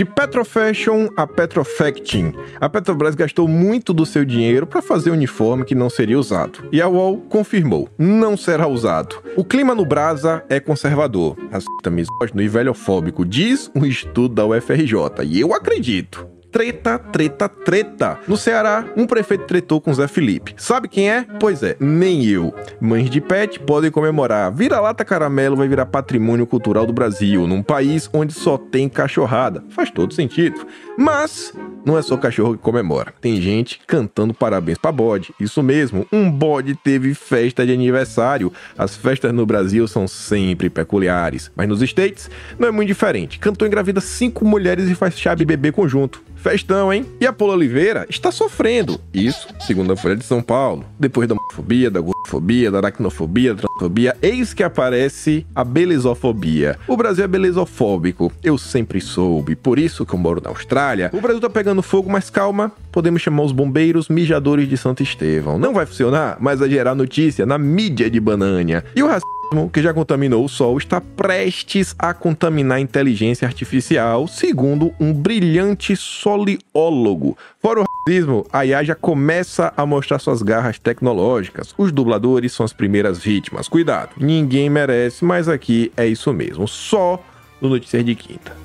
De Petrofashion a Petrofacting, a Petrobras gastou muito do seu dinheiro para fazer uniforme que não seria usado. E a UOL confirmou, não será usado. O clima no Brasa é conservador, racista, misógino e velhofóbico, diz um estudo da UFRJ, e eu acredito treta, treta, treta. No Ceará, um prefeito tretou com Zé Felipe. Sabe quem é? Pois é, nem eu. Mães de pet podem comemorar. Vira-lata caramelo vai virar patrimônio cultural do Brasil, num país onde só tem cachorrada. Faz todo sentido. Mas não é só cachorro que comemora. Tem gente cantando parabéns para bode. Isso mesmo, um bode teve festa de aniversário. As festas no Brasil são sempre peculiares, mas nos States não é muito diferente. Cantor engravida cinco mulheres e faz chá de bebê conjunto. Festão, hein? E a Paula Oliveira está sofrendo. Isso, segundo a Folha de São Paulo. Depois da homofobia, da gordofobia, da aracnofobia, da transfobia, eis que aparece a belezofobia. O Brasil é belezofóbico. Eu sempre soube. Por isso que eu moro na Austrália. O Brasil tá pegando fogo, mas calma. Podemos chamar os bombeiros mijadores de Santo Estevão. Não vai funcionar, mas vai gerar notícia na mídia de banânia. E o racismo que já contaminou o Sol está prestes a contaminar a inteligência artificial, segundo um brilhante soliólogo. Fora o racismo, a IA já começa a mostrar suas garras tecnológicas. Os dubladores são as primeiras vítimas. Cuidado, ninguém merece, mas aqui é isso mesmo. Só no Notícias de Quinta.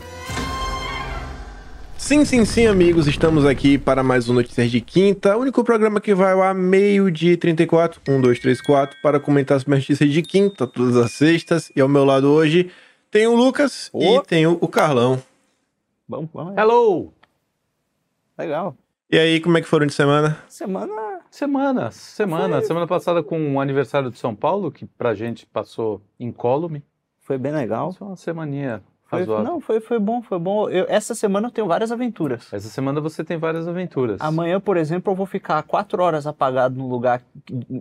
Sim, sim, sim, amigos, estamos aqui para mais um Notícias de Quinta, o único programa que vai ao meio-dia e 34, 1, 2, 3, 4, para comentar as notícias de quinta, todas as sextas. E ao meu lado hoje tem o Lucas Ô. e tem o o Carlão. Vamos, vamos. Hello! Legal. E aí, como é que foram de semana? Semana. Semana, semana. Foi- Semana passada com o aniversário de São Paulo, que pra gente passou incólume. Foi bem legal. Foi uma semaninha Foi, não, foi, foi bom, foi bom. Eu- essa semana eu tenho várias aventuras. Essa semana você tem várias aventuras. Amanhã, por exemplo, eu vou ficar quatro horas apagado num lugar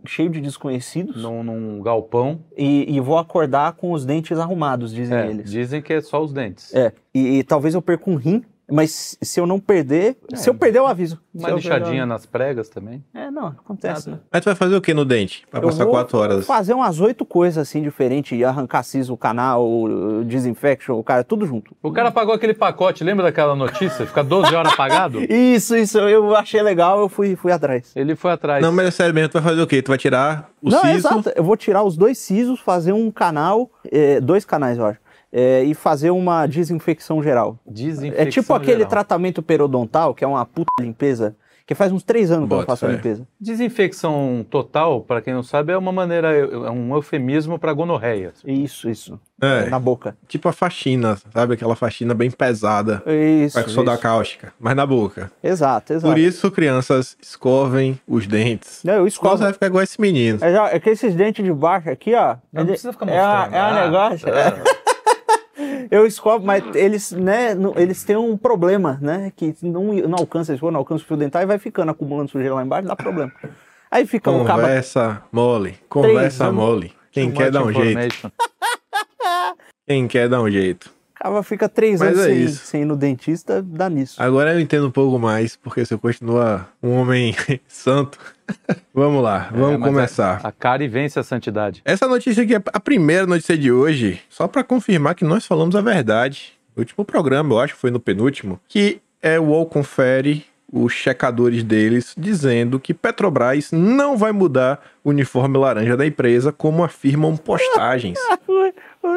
cheio de desconhecidos Num, num galpão. e, e vou acordar com os dentes arrumados, dizem É, eles. dizem que é só os dentes. É, e, e talvez eu perca um rim, mas se eu não perder, É. se eu perder eu aviso. Uma eu lixadinha perder, nas pregas também. É, não, acontece, Nada. né? Mas tu vai fazer o que no dente? Pra Eu passar vou quatro horas. Fazer umas oito coisas assim diferentes, arrancar siso, o canal, o disinfection, o cara, tudo junto. O cara pagou aquele pacote, lembra daquela notícia? Ficar 12 horas apagado? Isso, isso, eu achei legal, eu fui, fui atrás. Ele foi atrás. Não, mas é sério mesmo, tu vai fazer o quê? Tu vai tirar o Não, siso? exato, eu vou tirar os dois sisos, fazer um canal, é, dois canais, eu acho, é, e fazer uma desinfecção geral. Desinfecção É tipo aquele geral. tratamento periodontal, que é uma puta limpeza, que faz uns três anos que eu não faço a limpeza. Desinfecção total, pra quem não sabe, é uma maneira, é um eufemismo pra gonorreia. Isso, isso. É, Na boca. tipo a faxina, sabe? Aquela faxina bem pesada. Isso. Vai com soda isso. cáustica, mas na boca. Exato, exato. Por isso, crianças, escovem os dentes. Não, eu Qual escovo. você vai ficar igual esse menino? É, já- é que esses dentes de baixo aqui, ó. Não ele- precisa ficar é a- mostrando. É um Ah, negócio. é. Eu escovo, mas eles, né, não- eles têm um problema, né? Que não, não alcança, eles não alcança o fio dental e vai ficando acumulando sujeira lá embaixo, dá problema. Aí fica um cabo. Conversa mole. Conversa mole. Quem quer dar um jeito. Quem quer dar um jeito. Cava fica três Mas anos é sem, sem ir no dentista, dá nisso. Agora eu entendo um pouco mais, porque se eu continuar um homem santo. vamos lá, vamos É, começar. A cara vence a santidade. Essa notícia aqui é a primeira notícia de hoje, só para confirmar que nós falamos a verdade. No último programa, eu acho que foi no penúltimo, que é o UOL confere os checadores deles dizendo que Petrobras não vai mudar o uniforme laranja da empresa, como afirmam postagens.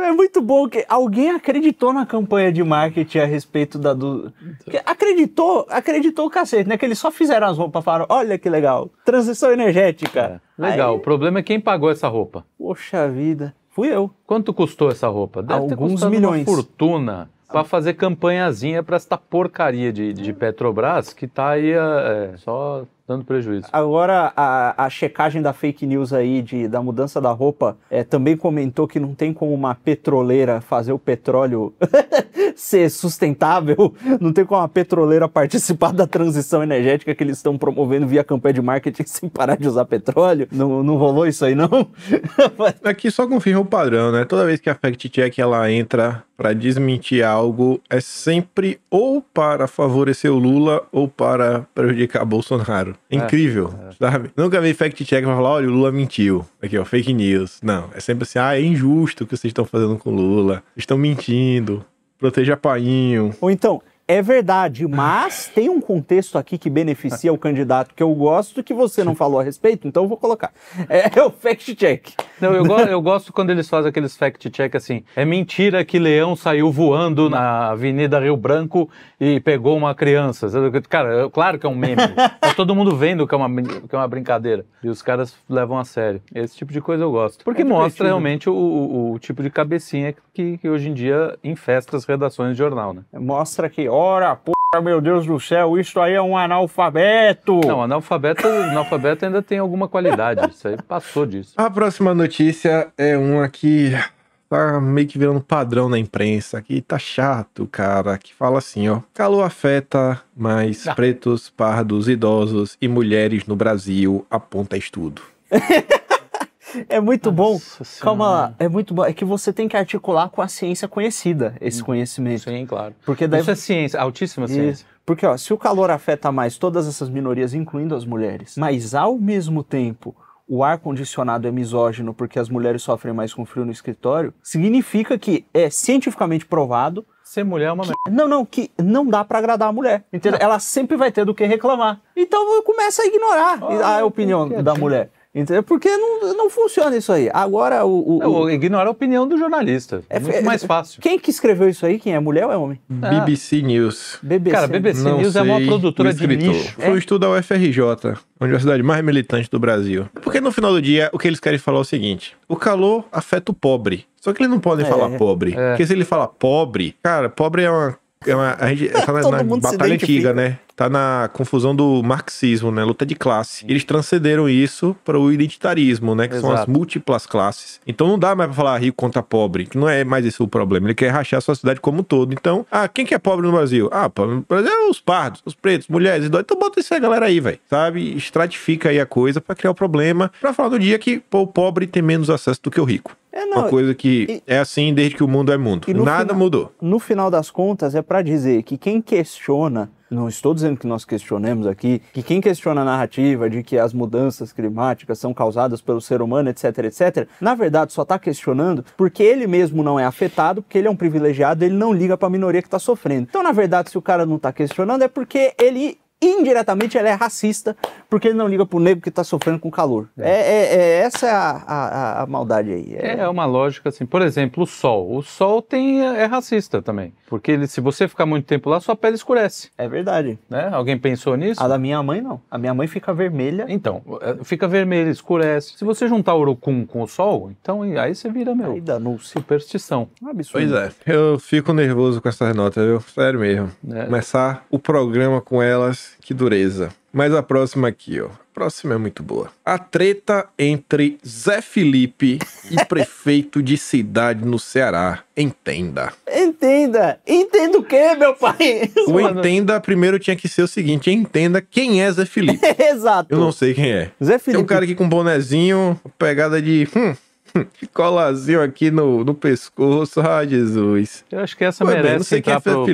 É muito bom que alguém acreditou na campanha de marketing a respeito da do. que Acreditou, acreditou o cacete, né? Que eles só fizeram as roupas falaram: olha que legal, transição energética. É. Legal. Aí, O problema é quem pagou essa roupa. poxa vida, fui eu. Quanto custou essa roupa? Deve Alguns milhões. uma fortuna para fazer campanhazinha para esta porcaria de, de Petrobras que tá aí é, só dando prejuízo. Agora, a, a checagem da fake news aí de, da mudança da roupa é, também comentou que não tem como uma petroleira fazer o petróleo ser sustentável, não tem como uma petroleira participar da transição energética que eles estão promovendo via campanha de marketing sem parar de usar petróleo. Não, não rolou isso aí, não? Aqui só confirma o padrão, né? Toda vez que a fact check ela entra para desmentir algo, é sempre ou para favorecer o Lula ou para prejudicar Bolsonaro. Incrível, sabe? Nunca vi fact check pra falar, olha, o Lula mentiu. Aqui, ó, fake news. Não, é sempre assim, ah, é injusto o que vocês estão fazendo com o Lula. Estão mentindo. Proteja painho. Ou então, É verdade, mas tem um contexto aqui que beneficia o candidato que eu gosto que você não falou a respeito, então eu vou colocar. É, o fact-check. Não, eu, go eu gosto quando eles fazem aqueles fact-check assim. É mentira que leão saiu voando na Avenida Rio Branco e pegou uma criança. Cara, claro que é um meme. tá todo mundo vendo que é, uma, que é uma brincadeira. E os caras levam a sério. Esse tipo de coisa eu gosto. Porque é mostra realmente o, o, o, tipo de cabecinha que, que hoje em dia infesta as redações de jornal, né? Mostra que, ora, porra, meu Deus do céu, isso aí é um analfabeto. Não, analfabeto, analfabeto ainda tem alguma qualidade. Isso aí passou disso. A próxima notícia é uma que tá meio que virando padrão na imprensa, que tá chato, cara, que fala assim, ó, calor afeta mais ah. pretos, pardos, idosos e mulheres no Brasil, aponta estudo. É muito Nossa bom. Senhora. Calma lá, é muito bom. É que você tem que articular com a ciência conhecida esse hum. conhecimento. Sim, claro. Porque daí... Isso é ciência, altíssima ciência. Porque, ó, se o calor afeta mais todas essas minorias, incluindo as mulheres, mas ao mesmo tempo o ar-condicionado é misógino porque as mulheres sofrem mais com frio no escritório, significa que é cientificamente provado. Ser mulher é uma que, Não, não, que não dá para agradar a mulher. Entendeu? Ela sempre vai ter do que reclamar. Então começa a ignorar oh, a opinião da mulher. Entendeu? Porque não, não funciona isso aí. Agora o. o, o... Ignora a opinião do jornalista. É muito é, mais fácil. Quem que escreveu isso aí? Quem é mulher ou é homem? BBC ah. News. BBC. Cara, BBC não News é uma produtora de lixo. Foi um estudo da UFRJ, a universidade mais militante do Brasil. Porque no final do dia, o que eles querem falar é o seguinte: o calor afeta o pobre. Só que eles não podem é. falar pobre. É. Porque se ele falar pobre, cara, pobre é uma. É uma a gente tá na, na batalha antiga, né? tá na confusão do marxismo, né? Luta de classe. Eles transcenderam isso para o identitarismo, né? Que Exato. são as múltiplas classes. Então não dá mais para falar rico contra pobre, que não é mais esse o problema. Ele quer rachar a sociedade como um todo. Então, ah, quem que é pobre no Brasil? Ah, no Brasil é os pardos, os pretos, mulheres, idosos. Então bota essa galera aí, velho. Sabe? Estratifica aí a coisa para criar o problema, para falar no dia que pô, o pobre tem menos acesso do que o rico. É, não, uma coisa que e, é assim desde que o mundo é mundo. Nada final, mudou. No final das contas, é para dizer que quem questiona não estou dizendo que nós questionemos aqui, que quem questiona a narrativa de que as mudanças climáticas são causadas pelo ser humano, etc, etc, na verdade só está questionando porque ele mesmo não é afetado, porque ele é um privilegiado, ele não liga para a minoria que está sofrendo. Então, na verdade, se o cara não está questionando é porque ele indiretamente ele é racista porque ele não liga pro negro que tá sofrendo com calor. É, é, é, é essa é a, a, a, maldade aí. É... é... uma lógica assim. Por exemplo, o sol. O sol tem, é racista também. Porque ele, se você ficar muito tempo lá, sua pele escurece. É verdade. Né? Alguém pensou nisso? A da minha mãe não. A minha mãe fica vermelha. Então, é, fica vermelha, escurece. Se você juntar o urucum com o sol, então aí você vira, meu, aí no superstição. absurdo. Pois é. Eu fico nervoso com essas notas, viu? Sério mesmo. É. Começar o programa com elas, que dureza. Mas a próxima aqui, ó. A próxima é muito boa. A treta entre Zé Felipe e prefeito de cidade no Ceará. Entenda. Entenda. Entenda o quê, meu pai? O entenda primeiro tinha que ser o seguinte: entenda quem é Zé Felipe. Exato. Eu não sei quem é. Zé Felipe. Tem um cara aqui com bonezinho, pegada de. Hum, Colazinho aqui no, no pescoço, ah, Jesus. Eu acho que essa Foi merece bem, entrar pro,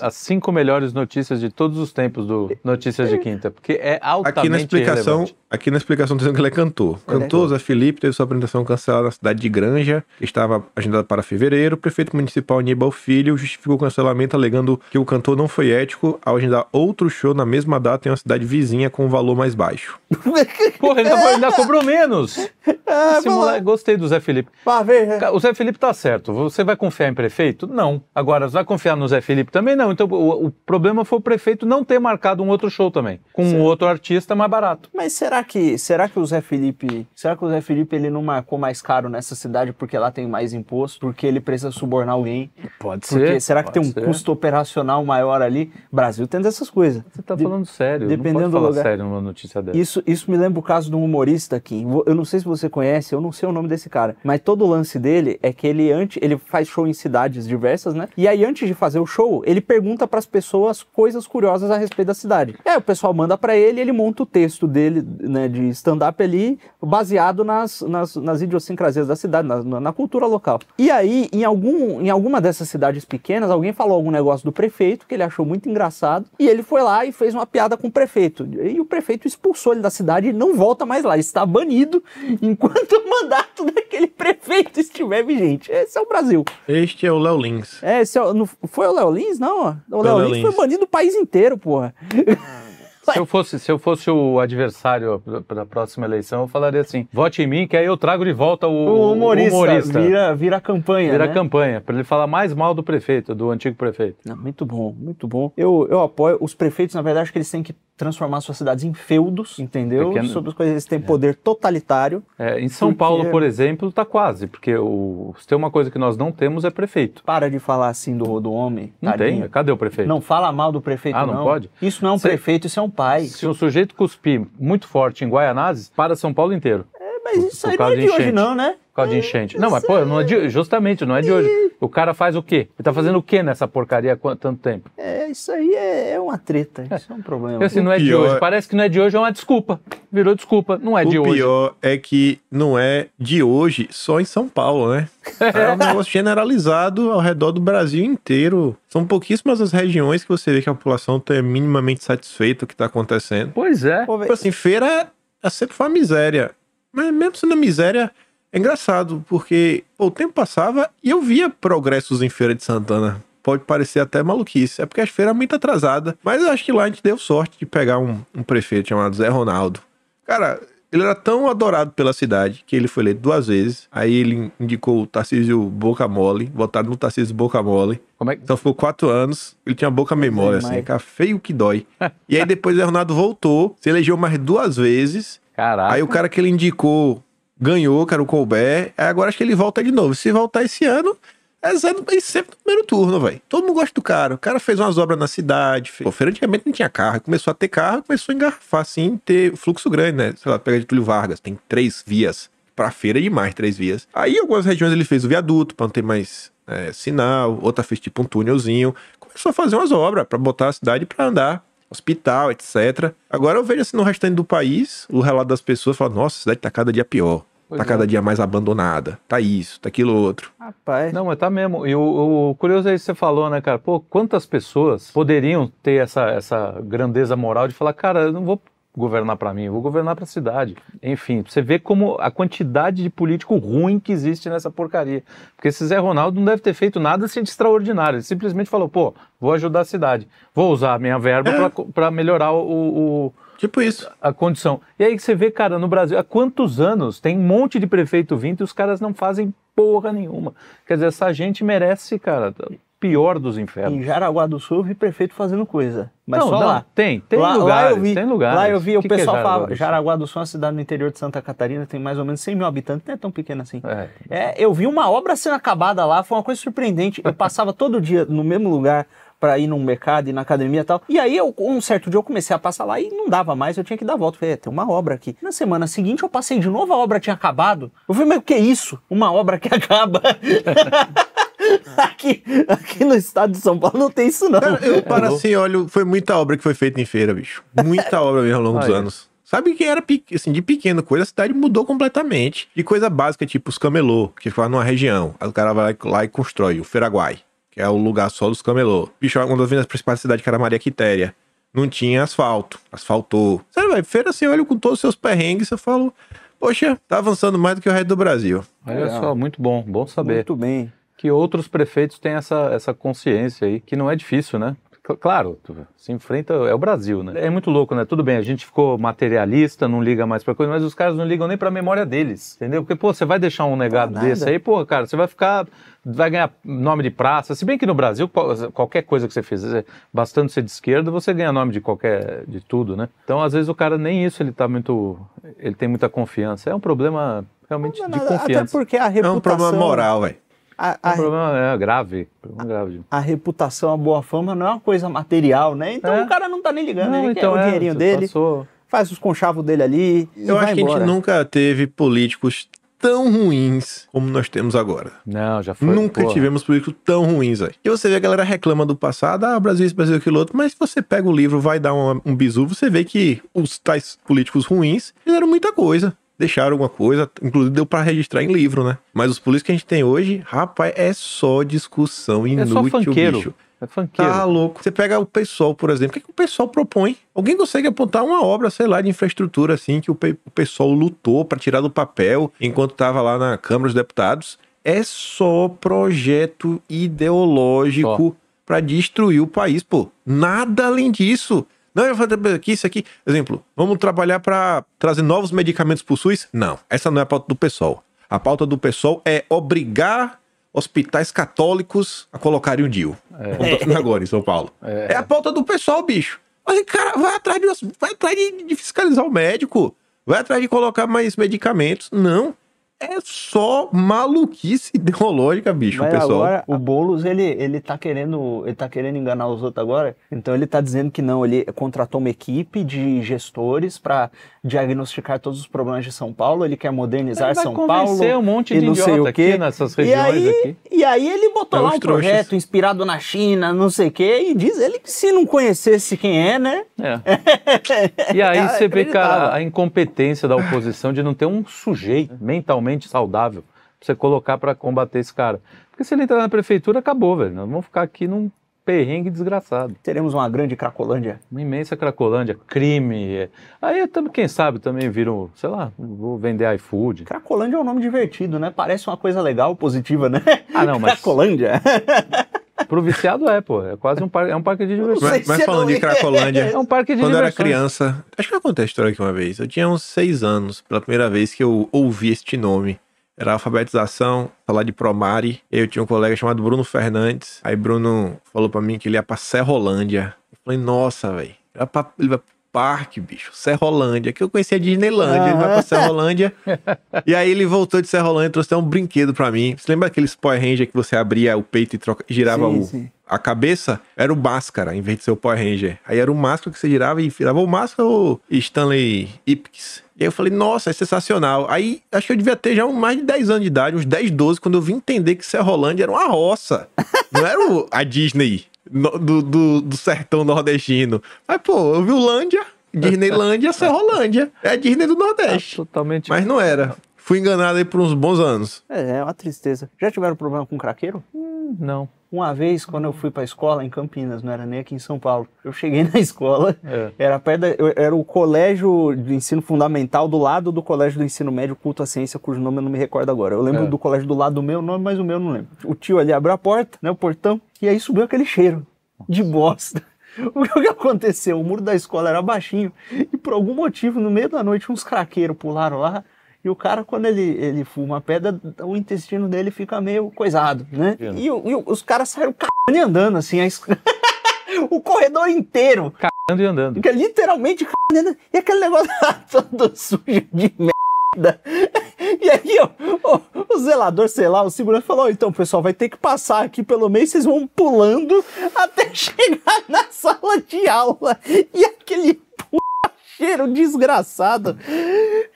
as cinco melhores notícias de todos os tempos do Notícias de Quinta, porque é altamente aqui na explicação, relevante. Aqui na explicação dizendo que ele é cantor. Cantor, Zé Felipe teve sua apresentação cancelada na cidade de Granja, que estava agendada para fevereiro. O prefeito municipal Aníbal Filho justificou o cancelamento alegando que o cantor não foi ético ao agendar outro show na mesma data em uma cidade vizinha com um valor mais baixo. Porra, ele ainda, ainda cobrou menos. É, moleque, gostei do Zé Felipe. ver, né? O Zé Felipe tá certo. Você vai confiar em prefeito? Não. Agora, você vai confiar no Zé Felipe também? Não. Então, o, o problema foi o prefeito não ter marcado um outro show também, com certo. um outro artista mais barato. Mas será que, será que o Zé Felipe, será que o Zé Felipe ele não marcou mais caro nessa cidade porque lá tem mais imposto, porque ele precisa subornar alguém? Pode porque ser. Será que tem um ser. custo operacional maior ali? Brasil tem dessas coisas. Você tá de, falando sério. Dependendo não pode falar do lugar. sério numa notícia dessa. Isso, isso me lembra o caso de um humorista aqui. Eu não sei se você conhece, eu não sei o nome desse cara, mas todo o lance dele é que ele antes ele faz show em cidades diversas, né? E aí antes de fazer o show, ele pergunta para as pessoas coisas curiosas a respeito da cidade. É, o pessoal manda para ele, ele monta o texto dele, né, de stand-up ali, baseado nas, nas, nas idiosincrasias da cidade, na, na, cultura local. E aí, em, algum, em alguma dessas cidades pequenas, alguém falou algum negócio do prefeito que ele achou muito engraçado, e ele foi lá e fez uma piada com o prefeito. E o prefeito expulsou ele da cidade e não volta mais lá, está banido enquanto o mandato daquele prefeito estiver vigente. Esse é o Brasil. Este é o Léo Lins. É, esse é o, não, foi o Léo Lins? Não, o Léo Léo Lins foi Lins. banido do país inteiro, porra. Se eu fosse, se eu fosse o adversário para a próxima eleição, eu falaria assim: vote em mim, que aí eu trago de volta o, O humorista, humorista. Vira, vira a campanha, Vira né? campanha, para ele falar mais mal do prefeito, do antigo prefeito. Não, muito bom, muito bom. Eu, eu apoio. Os prefeitos, na verdade, acho que eles têm que transformar suas cidades em feudos, entendeu? Pequeno- Sobre as coisas, eles têm poder totalitário. É, em São Porque- Paulo, por exemplo, está quase, porque o, se tem uma coisa que nós não temos é prefeito. Para de falar assim do, do homem. Não tadinho. tem? Cadê o prefeito? Não fala mal do prefeito, Ah, não. não pode? Isso não é um Cê- prefeito, isso é um pai. Se um sujeito cuspir muito forte em Guaianazes, para São Paulo inteiro. É, mas isso por aí não é de de hoje, não, né? Por causa de enchente. Não, mas pô, não é de, justamente, não é de hoje. O cara faz o quê? Ele tá fazendo o quê nessa porcaria há tanto tempo? É, isso aí é, é uma treta. Isso é um problema. Assim, não é de pior hoje. é- Parece que não é de hoje, é uma desculpa. Virou desculpa. Não é de o hoje. pior é que não é de hoje só em São Paulo, né? É um negócio generalizado ao redor do Brasil inteiro. São pouquíssimas as regiões que você vê que a população está minimamente satisfeita com o que está acontecendo. Pois é. Pô, Tipo assim, feira é sempre foi uma miséria. Mas mesmo sendo miséria, é engraçado, porque pô, o tempo passava e eu via progressos em Feira de Santana. Pode parecer até maluquice, é porque a feira é muito atrasada. Mas eu acho que lá a gente deu sorte de pegar um, um prefeito chamado Zé Ronaldo. Cara, ele era tão adorado pela cidade que ele foi eleito duas vezes. Aí ele indicou o Tarcísio Boca Mole, votaram no Tarcísio Boca Mole. Como é que. Então ficou quatro anos, ele tinha boca memória, assim, cara, feio que dói. e aí depois o Ronaldo voltou, se elegeu mais duas vezes. Caraca. Aí o cara que ele indicou ganhou, que era o Colbert. Aí agora acho que ele volta de novo. Se voltar esse ano, é zero, é sempre no primeiro turno, velho. Todo mundo gosta do cara. O cara fez umas obras na cidade. Fez... Pô, feira antigamente não tinha carro. Começou a ter carro, começou a engarrafar, assim, ter fluxo grande, né? Sei lá, pega de Túlio Vargas, tem três vias. Pra feira é demais, três vias. Aí em algumas regiões ele fez o viaduto pra não ter mais é, sinal. Outra fez tipo um túnelzinho. Começou a fazer umas obras pra botar a cidade pra andar hospital, etc. Agora eu vejo assim no restante do país, o relato das pessoas fala: nossa, a cidade tá cada dia pior. Pois tá é. cada dia mais abandonada. Tá isso, tá aquilo outro. Rapaz. Não, mas tá mesmo. E o, o curioso é isso que você falou, né, cara? Pô, quantas pessoas poderiam ter essa, essa grandeza moral de falar, cara, eu não vou governar pra mim, eu vou governar pra cidade. Enfim, você vê como a quantidade de político ruim que existe nessa porcaria. Porque esse Zé Ronaldo não deve ter feito nada assim de extraordinário. Ele simplesmente falou, pô, vou ajudar a cidade. Vou usar a minha verba É. pra pra melhorar o- o, Tipo isso. a condição. E aí que você vê, cara, no Brasil, há quantos anos tem um monte de prefeito vindo e os caras não fazem porra nenhuma. Quer dizer, essa gente merece, cara, o pior dos infernos. Em Jaraguá do Sul eu vi prefeito fazendo coisa. Mas não, só não, lá. Tem, tem lá, lugares, lá eu vi, tem lugares. Lá eu vi, o que que é pessoal Jaraguá falava? Jaraguá do Sul é uma cidade no interior de Santa Catarina, tem mais ou menos 100 mil habitantes, não é tão pequena assim. É. É, eu vi uma obra sendo acabada lá, foi uma coisa surpreendente. Eu passava todo dia no mesmo lugar para ir num mercado e na academia e tal. E aí, eu, um certo dia, eu comecei a passar lá e não dava mais, eu tinha que dar a volta. Falei, é, tem uma obra aqui. Na semana seguinte, eu passei de novo, a obra tinha acabado. Eu falei, mas o que é isso? Uma obra que acaba. aqui, aqui no estado de São Paulo não tem isso, não. Cara, eu paro assim olho, foi muita obra que foi feita em feira, bicho. Muita obra mesmo ao longo dos anos. Sabe que era assim, de pequena coisa, a cidade mudou completamente. De coisa básica, tipo os camelô, que ficava numa região. Aí o cara vai lá e constrói o Feraguai, que é o lugar só dos camelô. Bicho, uma das vindas principais da cidade, que era Maria Quitéria, não tinha asfalto. Asfaltou. Sério, velho, feira assim, eu olho com todos os seus perrengues, eu falo, poxa, tá avançando mais do que o resto do Brasil. Olha só, muito bom, bom saber. Muito bem. Que outros prefeitos têm essa, essa consciência aí, que não é difícil, né? Claro, se enfrenta, é o Brasil, né? É muito louco, né? Tudo bem, a gente ficou materialista, não liga mais pra coisa, mas os caras não ligam nem pra memória deles, entendeu? Porque, pô, você vai deixar um legado nada. desse aí, pô, cara, você vai ficar, vai ganhar nome de praça, se bem que no Brasil, qual- qualquer coisa que você fizer, bastante ser de esquerda, você ganha nome de qualquer, de tudo, né? Então, às vezes, o cara, nem isso ele tá muito, ele tem muita confiança. É um problema realmente de Até confiança. porque a É reputação... um problema moral, velho. A, É a- um problema é, grave, problema grave. a reputação, a boa fama não é uma coisa material, né? Então É. o cara não tá nem ligando, Não, ele quer então o é, dinheirinho dele, passou- faz os conchavos dele ali e Eu vai acho que a embora. gente nunca teve políticos tão ruins como nós temos agora. Não, já foi. Nunca porra. tivemos políticos tão ruins, velho. E você vê a galera reclama do passado, ah, Brasil isso, Brasil aquilo outro, mas se você pega o livro, vai dar um, um bizu, você vê que os tais políticos ruins fizeram muita coisa. Deixaram alguma coisa, inclusive deu pra registrar em livro, né? Mas os políticos que a gente tem hoje, rapaz, é só discussão inútil, funkeiro. bicho. É funkeiro. Tá louco. Você pega o pessoal, por exemplo. O que, é que o pessoal propõe? Alguém consegue apontar uma obra, sei lá, de infraestrutura assim que o, o pessoal lutou para tirar do papel enquanto tava lá na Câmara dos Deputados? É só projeto ideológico para destruir o país, pô. Nada além disso. Não, eu vou fazer aqui, isso aqui. Exemplo, vamos trabalhar para trazer novos medicamentos para o SUS? Não, essa não é a pauta do pessoal. A pauta do pessoal é obrigar hospitais católicos a colocarem o DIU. É. Como tá fazendo agora em São Paulo. É. é. a pauta do pessoal, bicho. Mas, cara, vai atrás, de, vai atrás de, de fiscalizar o médico. Vai atrás de colocar mais medicamentos. Não é só maluquice ideológica, bicho, Mas pessoal. Agora, o Boulos, ele, ele tá querendo, ele tá querendo enganar os outros agora. Então ele tá dizendo que não, ele contratou uma equipe de gestores para diagnosticar todos os problemas de São Paulo, ele quer modernizar São Paulo. um monte de idiota aqui nessas regiões e aí, aqui. E aí ele botou é lá um trouxas. projeto inspirado na China, não sei o quê, e diz ele que se não conhecesse quem é, né? É. e aí você vê, cara, a incompetência da oposição de não ter um sujeito mentalmente saudável pra você colocar para combater esse cara. Porque se ele entrar na prefeitura, acabou, velho. Nós vamos ficar aqui num perrengue desgraçado. Teremos uma grande Cracolândia. Uma imensa Cracolândia, crime. É. Aí, quem sabe, também viram, sei lá, vou vender iFood. Cracolândia é um nome divertido, né? Parece uma coisa legal, positiva, né? Ah, não, mas... Cracolândia. Pro viciado é, pô. É quase um parque, é um parque de diversão. Mas, mas falando de Cracolândia, é um parque de quando diversão. eu era criança, acho que eu contei a história aqui uma vez. Eu tinha uns seis anos, pela primeira vez que eu ouvi este nome. Era alfabetização, falar de Promare. Eu tinha um colega chamado Bruno Fernandes. Aí Bruno falou para mim que ele ia pra Serrolândia. Eu falei, nossa, velho. Ele vai parque, bicho. Serrolândia. Que eu conhecia a Disneylândia. Ele vai pra Serrolândia. e aí ele voltou de Serrolândia e trouxe até um brinquedo para mim. Você lembra aqueles Power Ranger que você abria o peito e troca, girava sim, o, sim. a cabeça? Era o Máscara, em vez de ser o Power Ranger. Aí era o Máscara que você girava e virava o Máscara ou Stanley Ipkiss. E aí eu falei, nossa, é sensacional. Aí acho que eu devia ter já mais de 10 anos de idade, uns 10, 12, quando eu vim entender que Serrolândia era uma roça. Não era o, a Disney do, do, do, sertão nordestino. Mas, pô, eu vi o Lândia, Disneylândia, Serrolândia. É a Disney do Nordeste. É totalmente. Mas não era. Fui enganado aí por uns bons anos. É, é uma tristeza. Já tiveram problema com craqueiro? Hum, não. Uma vez, quando eu fui para a escola em Campinas, não era nem aqui em São Paulo, eu cheguei na escola, é. era perto da, era o colégio de ensino fundamental do lado do colégio do ensino médio Culto à Ciência, cujo nome eu não me recordo agora. Eu lembro é. do colégio do lado do meu nome, mas o meu não lembro. O tio ali abriu a porta, né, o portão, e aí subiu aquele cheiro de bosta. O que aconteceu? O muro da escola era baixinho e por algum motivo, no meio da noite, uns craqueiros pularam lá e o cara, quando ele, ele fuma a pedra, o intestino dele fica meio coisado, né? E, e, os caras saíram cagando e andando, assim, a o corredor inteiro. Cagando e andando. Fica literalmente cagando e andando. E aquele negócio todo sujo de merda. E aí, ó, ó, o zelador, sei lá, o segurança falou: oh, então, pessoal, vai ter que passar aqui pelo meio, vocês vão pulando até chegar na sala de aula. E aquele cheiro desgraçado.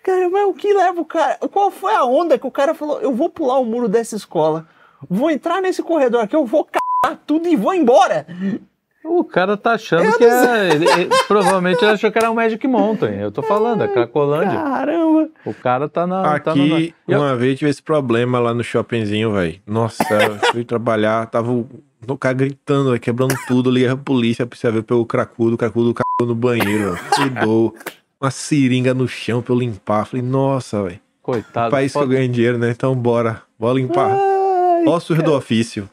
Cara, mas o que leva o cara? Qual foi a onda que o cara falou? Eu vou pular o muro dessa escola, vou entrar nesse corredor aqui, eu vou cagar tudo e vou embora. O cara tá achando eu que é. Ele, ele, provavelmente ele achou que era um Magic Mountain. Eu tô falando, é Cracolândia. Caramba! O cara tá na. Aqui, tá na... uma eu... vez tive esse problema lá no shoppingzinho, velho. Nossa, eu fui trabalhar, tava o cara gritando, quebrando tudo, liga a polícia, precisa ver pelo cracudo, o cracudo cagou no banheiro, fudou. Uma seringa no chão pra eu limpar. Falei, nossa, velho. Coitado. País pode... que eu ganho dinheiro, né? Então bora, bora limpar. Ai, Ossos cara. do ofício.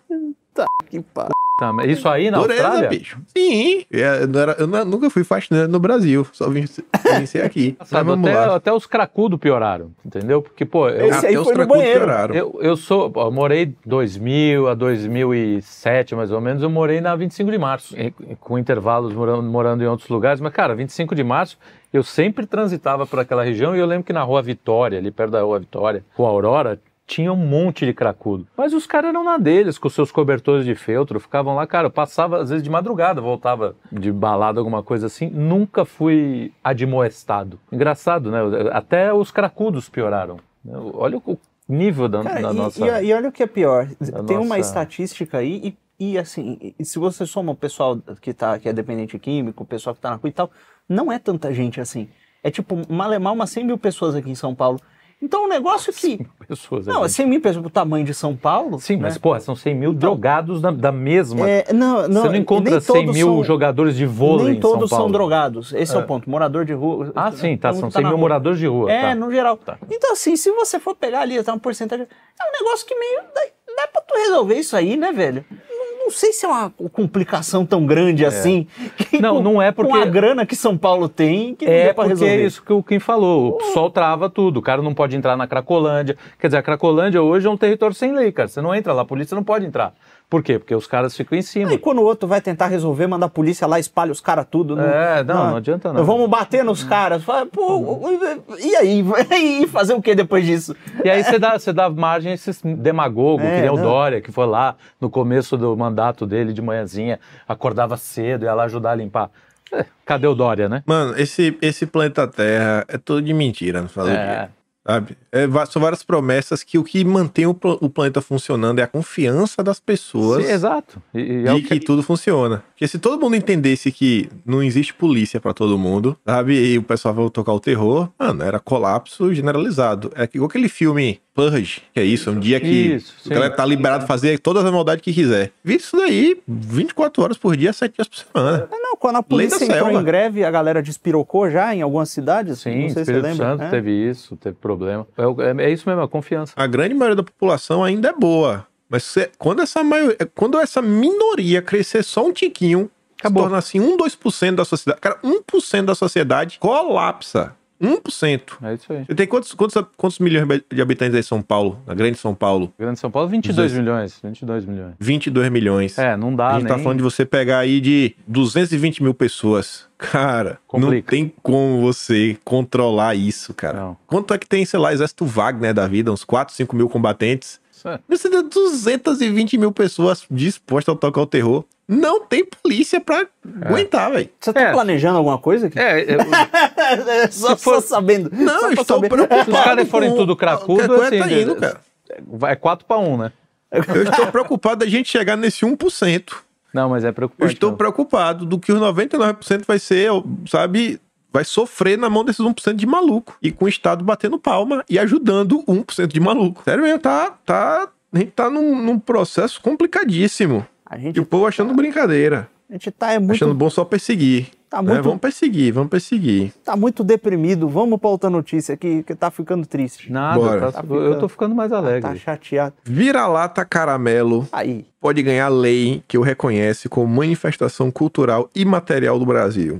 Tá que pariu. Tá, isso aí na Dureza, Austrália? bicho. Sim, eu, era, eu nunca fui faxineiro no Brasil, só vim, vim ser aqui. Sabe, até, até, os cracudos pioraram, entendeu? Porque, pô... Eu, Esse aí foi no banheiro. Pioraram. Eu, eu sou, eu morei 2000 a 2007, mais ou menos, eu morei na 25 de março, com intervalos morando, morando em outros lugares, mas, cara, 25 de março, eu sempre transitava por aquela região e eu lembro que na Rua Vitória, ali perto da Rua Vitória, Rua Aurora, tinha um monte de cracudo. Mas os caras eram na deles, com seus cobertores de feltro, ficavam lá, cara, eu passava às vezes de madrugada, voltava de balada, alguma coisa assim, nunca fui admoestado. Engraçado, né? Até os cracudos pioraram. Olha o nível da, cara, da e, nossa... E, olha o que é pior, tem nossa... uma estatística aí e, e assim, se você soma o pessoal que, tá, que é dependente químico, o pessoal que tá na rua e tal, não é tanta gente assim. É tipo, malemar umas 100 mil pessoas aqui em São Paulo. Então, um negócio que. Pessoas. Não, aí. 100 mil pessoas pro tamanho de São Paulo. Sim, né? mas, porra, são 100 mil drogados da, da mesma. É, não, não, Você não encontra nem 100 todos mil são- jogadores de vôlei Nem em São todos Paulo. são drogados. Esse é. o ponto. Morador de rua. Ah, sim, tá. São mundo 100 na mil rua. moradores de rua. É, tá. no geral. Tá. Então, assim, se você for pegar ali, tá uma porcentagem. É um negócio que meio. Dá, dá pra tu resolver isso aí, né, velho? Não, sei se é uma complicação tão grande assim. É. Não, com- não é porque- Com a grana que São Paulo tem, que não É porque resolver. é isso que o Kim falou. O sol trava tudo. O cara não pode entrar na Cracolândia. Quer dizer, a Cracolândia hoje é um território sem lei, cara. Você não entra lá, a polícia não pode entrar. Por quê? Porque os caras ficam em cima. Aí quando o outro vai tentar resolver, manda a polícia lá, espalha os caras tudo. É, não, não adianta não. Vamos bater nos caras. Pô, e aí? E fazer o que depois disso? E aí você dá, você dá margem a esses demagogos, É, que nem o. Dória, que foi lá no começo do mandato dele de manhãzinha, acordava cedo, ia lá ajudar a limpar. É, cadê o Dória, né? Mano, esse, esse planeta Terra é todo de mentira, não fala o É. Sabe? É, são várias promessas que o que mantém o, o planeta funcionando é a confiança das pessoas Sim, exato. E, e é de o que... tudo funciona. Porque se todo mundo entendesse que não existe polícia pra todo mundo, sabe? E o pessoal vai tocar o terror, mano, era colapso generalizado. É igual aquele filme Purge, que é isso, um dia que Isso, o galera tá liberado fazer todas as maldades que quiser. Vi isso daí 24 horas por dia, 7 dias por semana. É, Não, quando a polícia entrou selva. em greve, a galera despirocou já em algumas cidades. Sim, não sei se você Espírito lembra. Santo né? teve isso, teve problema. É, é- é isso mesmo, a confiança. a grande maioria da população ainda é boa. Mas se- quando, essa maio- quando essa minoria crescer só um tiquinho, Acabou. se torna assim 1, 2% da sociedade. Cara, 1% da sociedade colapsa. 1%. É isso aí. Você tem quantos, quantos, quantos milhões de habitantes aí em São Paulo? Na grande São Paulo? Grande São Paulo, 22 Dezoito. milhões. 22 milhões. 22 milhões. É, não dá a gente nem... tá falando de você pegar aí de 220 mil pessoas. Cara, não Complica. tem como você controlar isso, cara. Não. Quanto é que tem, sei lá, exército Wagner da vida? Uns 4, 5 mil combatentes? É- Você tem 220 mil pessoas dispostas a tocar o terror. Não tem polícia pra aguentar, velho. Você tá É. planejando alguma coisa aqui? É, é, só, se for- só sabendo. Não, só eu pra estou saber. preocupado. Se os caras forem tudo cracudo, assim, tá indo, cara. é 4 para 1, né? Eu estou preocupado da gente chegar nesse 1%. Não, mas é Eu preocupante. estou não. preocupado do que os 99% vai ser, sabe, vai sofrer na mão desses 1% de maluco. E com o Estado batendo palma e ajudando o 1% de maluco. Sério mesmo, tá, tá, a gente tá num, num processo complicadíssimo. A E gente, o povo achando brincadeira. a gente tá, é muito, Achando bom só perseguir. Tá né? muito- Vamos perseguir, vamos perseguir. tá muito deprimido. Vamos pra outra notícia aqui, que tá ficando triste. Nada, Bora. tá- Tá eu tô ficando- mais alegre. Tá chateado. Vira-lata caramelo Aí. pode ganhar lei que o reconhece como manifestação cultural imaterial do Brasil.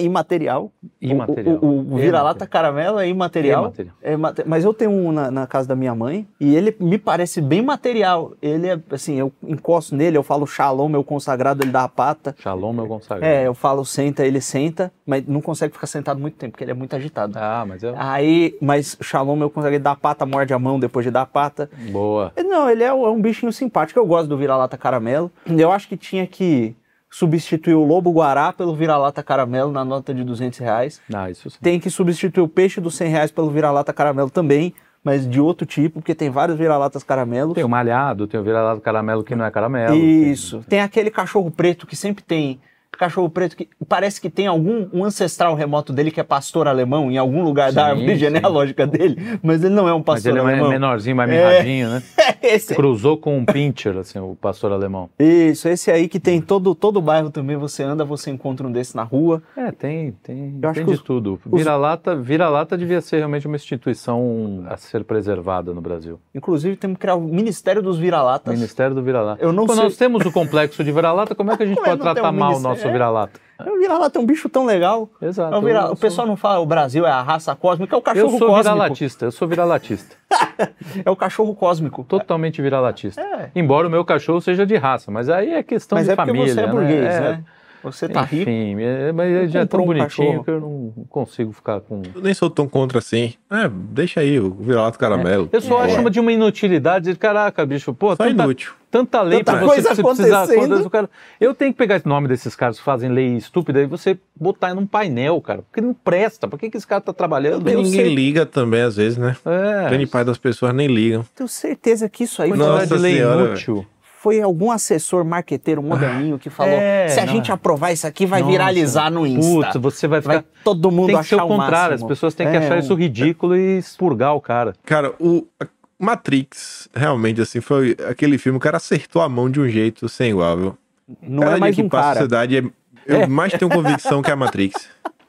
Imaterial. Imaterial. O, o, o vira-lata caramelo é imaterial. Imaterial. É mate- Mas eu tenho um na, na casa da minha mãe e ele me parece bem material. Ele é assim, eu encosto nele, eu falo shalom, meu consagrado, ele dá a pata. Shalom, meu Gonçalves. É, eu falo senta, ele senta, mas não consegue ficar sentado muito tempo, porque ele é muito agitado. Ah, mas é Aí, mas Shalom, meu consagrado, ele dá a pata, morde a mão depois de dar a pata. boa. Não, ele é, um- é um bichinho simpático. Eu gosto do vira-lata caramelo. Eu acho que tinha que substituir o lobo guará pelo vira-lata caramelo na nota de 200 reais. Ah, isso sim. Tem que substituir o peixe dos 100 reais pelo vira-lata caramelo também, mas de outro tipo, porque tem vários vira-latas caramelos. Tem o malhado, tem o vira-lata caramelo que não é caramelo. tem- Isso. Tem aquele cachorro preto que sempre tem. Cachorro preto que parece que tem algum um ancestral remoto dele que é pastor alemão em algum lugar da Sim, árvore sim. genealógica dele, mas ele não é um Mas pastor ele é alemão. menorzinho, mais É. mirradinho, né? esse, Cruzou com um pincher, assim, o pastor alemão. Isso, esse aí que tem todo todo o bairro também, você anda, você encontra um desse na rua. É, tem, tem, Eu acho tem que de os- tudo. Vira-lata vira-lata devia ser realmente uma instituição a ser preservada no Brasil. Inclusive temos que criar o Ministério dos Vira-Latas. Ministério do vira-lata. Eu não Quando sei- nós temos o complexo de vira-lata, como é que a gente Como é pode tratar um mal o nosso É. vira-lata? O vira-lata é um bicho tão legal. Exato. É o, vira- eu o sou- pessoal não fala o Brasil é a raça cósmica, é o Eu cachorro sou cósmico. vira-latista, eu sou vira-latista. É o cachorro cósmico. Totalmente vira-latista. É. Embora o meu cachorro seja de raça, mas aí é questão Mas de é porque família. você é né? burguês, É, né? Você tá rico. Enfim, é- mas ele já é tão um bonitinho cachorro. que eu não consigo ficar com. Eu nem sou tão contra assim. É, deixa aí o vira-lata caramelo. Eu só É. acho uma de uma inutilidade. Caraca, bicho, pô, Só tanta, inútil. tanta lei Tanta pra você, coisa você precisar. o cara- eu tenho que pegar esse nome desses caras que fazem lei estúpida e você botar num painel, cara. Porque não presta. Por que, que esse cara tá trabalhando? Eu ninguém sei. liga também, às vezes, né? É. Grande parte das pessoas nem ligam. Tenho certeza que isso aí Nossa de lei Senhora, inútil. Foi algum assessor marqueteiro moderninho que falou: É, se a não. gente aprovar isso aqui, vai Nossa, viralizar no Insta. Putz, você vai ficar. vai todo mundo Tem que ser achar o contrário, as máximo. pessoas têm que É, achar isso ridículo e expurgar o cara. Cara, o a- Matrix, realmente, assim, foi aquele filme, o cara acertou a mão de um jeito sem igual, viu? Não Cada é dia mais que um passa a cara. sociedade, é- eu mais tenho convicção que é a Matrix.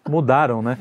Mudaram, né?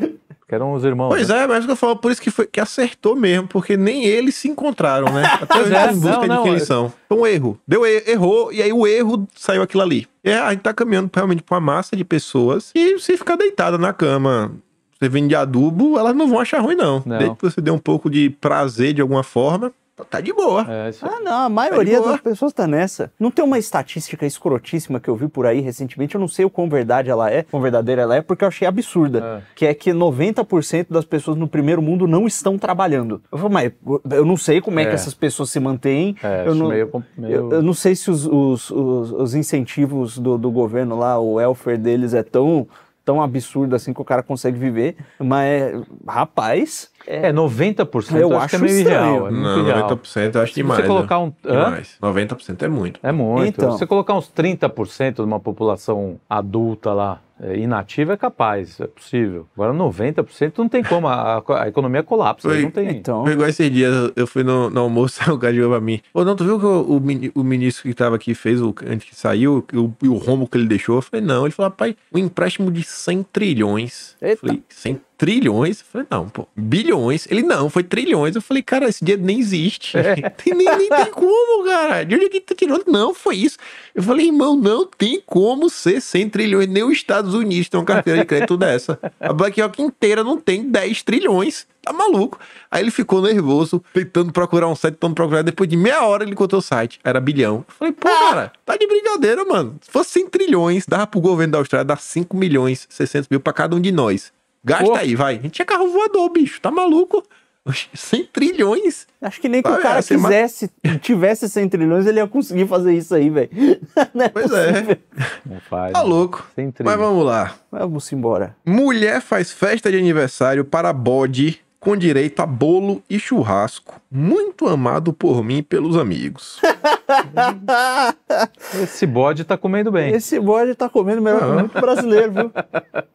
Que eram os irmãos. Pois né? é, mas o que eu falo, por isso que, foi, que acertou mesmo, porque nem eles se encontraram, né? Até hoje é, em busca não, de não, quem é- eles são. Foi um erro. Deu e- errou, e aí o erro saiu aquilo ali. E a gente tá caminhando realmente pra uma massa de pessoas e se ficar deitada na cama, você vem de adubo, elas não vão achar ruim, não. Não. Desde que você dê um pouco de prazer de alguma forma, tá de boa. É, isso- Ah, não, a maioria boa. das pessoas tá nessa. Não tem uma estatística escrotíssima que eu vi por aí recentemente, eu não sei o quão verdade ela é, quão verdadeira ela é, porque eu achei absurda. É. Que é que 90% das pessoas no primeiro mundo não estão trabalhando. Eu falo, mas eu não sei como é, que É. essas pessoas se mantêm. É, eu, acho não, meio meio- eu, eu não sei se os, os, os, os incentivos do, do governo lá, o welfare deles é tão, tão absurdo assim que o cara consegue viver. Mas, rapaz, É, 90% Eu eu acho, que é acho meio estranho. irreal. É Não, irreal. 90% eu acho Se demais. você colocar um. viu? Hã? Demais. 90% é muito. É muito. Então. Se você colocar uns 30% de uma população adulta lá, é, inativa, é capaz, é possível. Agora 90% não tem como, a, a- economia colapsa. Foi- Não tem. então. Foi igual esses dias, eu fui no, no almoço, o cara chegou pra mim. Pô, não, tu viu que o, o, o ministro que tava aqui fez, o, antes que saiu, e o, o rombo que ele deixou? Eu falei, não. Ele falou, rapaz, um empréstimo de 100 trilhões. Eu Eita. falei, 100 trilhões? Eu falei, não, pô, bilhões. Ele, não, foi trilhões. Eu falei, cara, esse dinheiro nem existe. Tem- nem, nem tem como, cara. De onde é que tu tirou? Não, foi isso. Eu falei, irmão, não tem como ser 100 trilhões. Nem os Estados Unidos tem uma carteira de crédito dessa. A BlackRock inteira não tem 10 trilhões. Tá maluco. Aí ele ficou nervoso, tentando procurar um site, tentando procurar. Depois de meia hora ele encontrou o site. Era bilhão. Eu falei, pô, cara, tá de brincadeira, mano. Se fosse 100 trilhões, dava pro governo da Austrália dar 5 milhões, 600 mil pra cada um de nós. Gasta Pô. aí, vai. A gente tinha carro voador, bicho. Tá maluco? Oxe, 100 trilhões? Acho que nem que Ah, o cara é, ma- quisesse, tivesse 100 trilhões, ele ia conseguir fazer isso aí, velho. É Pois é. Não faz. Tá louco. Mas vamos lá. Vamos embora. Mulher faz festa de aniversário para bode com direito a bolo e churrasco. Muito amado por mim e pelos amigos. Esse bode tá comendo bem. Esse bode tá comendo melhor que Ah. muito brasileiro, viu?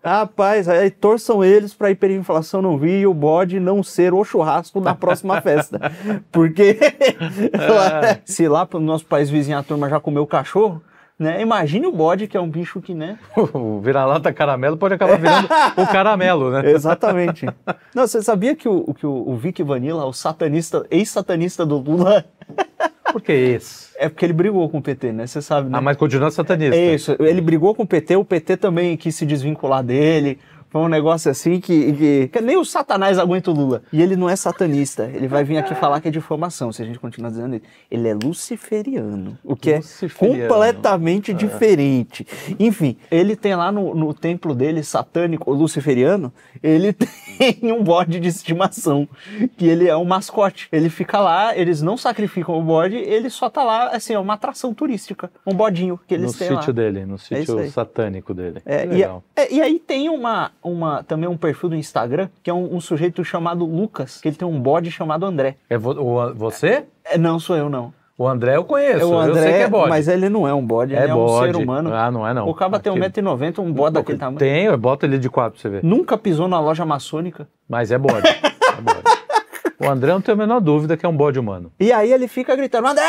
Rapaz, aí torçam eles pra hiperinflação não vir e o bode não ser o churrasco da próxima festa. Porque se lá pro nosso país vizinho a turma já comeu cachorro, né? Imagine o bode, que é um bicho que, né? O vira-lata caramelo pode acabar virando o caramelo, né? Exatamente. Não, você sabia que o, que o, o Vic Vanilla, o satanista, ex-satanista do Lula, Por que esse? é porque ele brigou com o PT, né? Você sabe, né? Ah, mas continua satanista. É isso, ele brigou com o PT, o PT também quis se desvincular dele. Foi um negócio assim que, que, que nem o satanás aguenta o Lula. E ele não é satanista. Ele vai vir aqui falar que é difamação, se a gente continuar dizendo isso. Ele é luciferiano, o que Luciferiano. é completamente diferente. Enfim, ele tem lá no, no templo dele, satânico, luciferiano, ele tem um bode de estimação, que ele é um mascote. Ele fica lá, eles não sacrificam o bode, ele só tá lá, assim, é uma atração turística. Um bodinho que eles no têm lá. sítio dele, no isso sítio aí. satânico dele. É, e, legal. é, e aí tem uma, uma, também um perfil do Instagram, que é um, um sujeito chamado Lucas, que ele tem um bode chamado André. É vo- o- você? É, não sou eu, não. O André eu conheço. É o eu sei André, que é bode. mas ele não é um bode, é ele é um bode. ser humano. Ah, não é não. o Caba tem Aquele- 1,90m, um bode daquele tamanho. Tem, eu boto ele de quatro pra você ver. Nunca pisou na loja maçônica. Mas é bode. é bode. O André não tem a menor dúvida que é um bode humano. E aí ele fica gritando, André,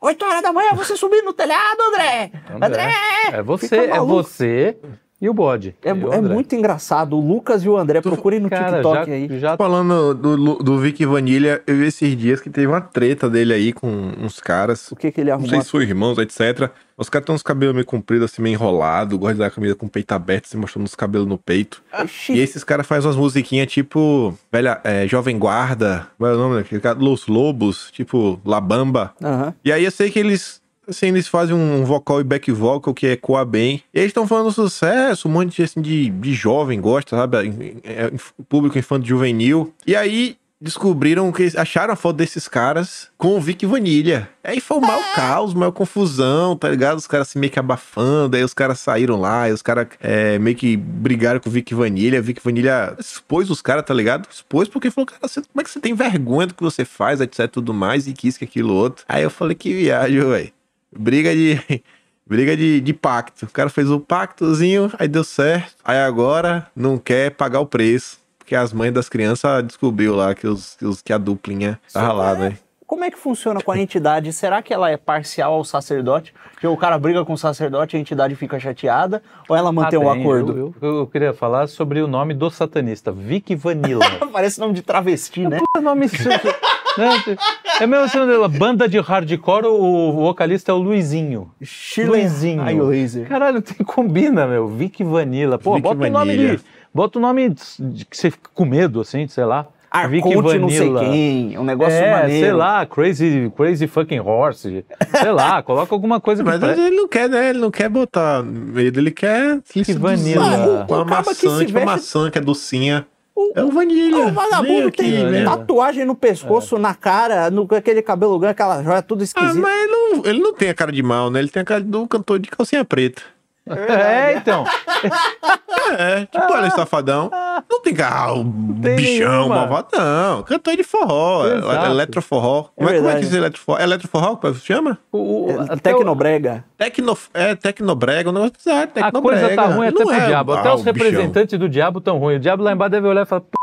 8 horas da manhã, você subir no telhado, André! André! É você, é você e o bode. É, o é muito engraçado. O Lucas e o André, procurem no Cara, TikTok já, aí. já Falando do, do Vic Vanilha, eu vi esses dias que teve uma treta dele aí com uns caras. O que, que ele Não arrumou? sei se são irmãos, etc. Os caras têm uns cabelos meio compridos, assim, meio enrolado, gostam dar a camisa com o peito aberto, se mostrando os cabelos no peito. Ixi, E esses caras fazem umas musiquinhas tipo, velha, é, Jovem Guarda, qual é o nome daquele cara? Los Lobos, tipo, La Bamba. aham. E aí eu sei que eles, assim, eles fazem um vocal e back vocal que ecoa bem. E eles estão falando sucesso, um monte de, assim, de, de jovem gosta, sabe? É, público infanto juvenil. E aí descobriram que acharam a foto desses caras com o Vic Vanilha. Aí foi um mau caos, maior confusão, tá ligado? Os caras se meio que abafando, aí os caras saíram lá, aí os caras é, meio que brigaram com o Vic Vanilha. Vic Vanilha expôs os caras, tá ligado? Expôs porque falou, cara, você- como é que você tem vergonha do que você faz, etc, tudo mais, e quis que aquilo outro. Aí eu falei, que viagem, velho. Briga de. Briga de, de pacto. O cara fez o pactozinho, aí deu certo. Aí agora não quer pagar o preço. Porque as mães das crianças descobriu lá que, os, que, os, que a duplinha tava lá, né? Como é que funciona com a entidade? Será que ela é parcial ao sacerdote? Que o cara briga com o sacerdote e a entidade fica chateada? Ou ela mantém Ah, um tem. acordo? Eu, eu- eu queria falar sobre o nome do satanista, Vic Vanilla. Parece nome de travesti, né? Puta nome né? É mesmo assim, dela, banda de hardcore, o vocalista é o Luizinho. Shirley- Luizinho. Ai, o laser. Caralho, tem combina, meu. Vic Vanilla. Pô, Vic bota o nome Vanilla. de. Bota o nome de- que você fica com medo, assim, sei lá. Vic Arconte não sei Vanilla. quem, um negócio É, maneiro. sei lá, crazy, crazy fucking horse. Sei lá, coloca alguma coisa Mas pre- ele não quer, né? Ele não quer botar medo, ele quer seduzir vanilla. Com a maçã, tipo veste- maçã que é docinha. O- É o vanilha. O vagabundo aqui, tem né? tatuagem no pescoço, na cara, no, aquele cabelo grande, aquela joia tudo Ah, esquisita. mas ele não, ele não tem a cara de mal, né? Ele tem a cara do cantor de calcinha preta. É, então. É, tipo ele safadão. Não tem cara, o tem bichão, nenhuma. malvadão. Cantor de forró, Exato. é, eletroforró. É Como é, como é que diz eletroforró? Eletroforró, como se chama? O, o- É, Tecnobrega. Tecno, é, tecnobrega, o negócio é A tecnobrega. coisa tá ruim até Não pro é, diabo. ah, Até os o bichão. representantes do diabo tão ruins. O diabo lá embaixo deve olhar e falar, "P***,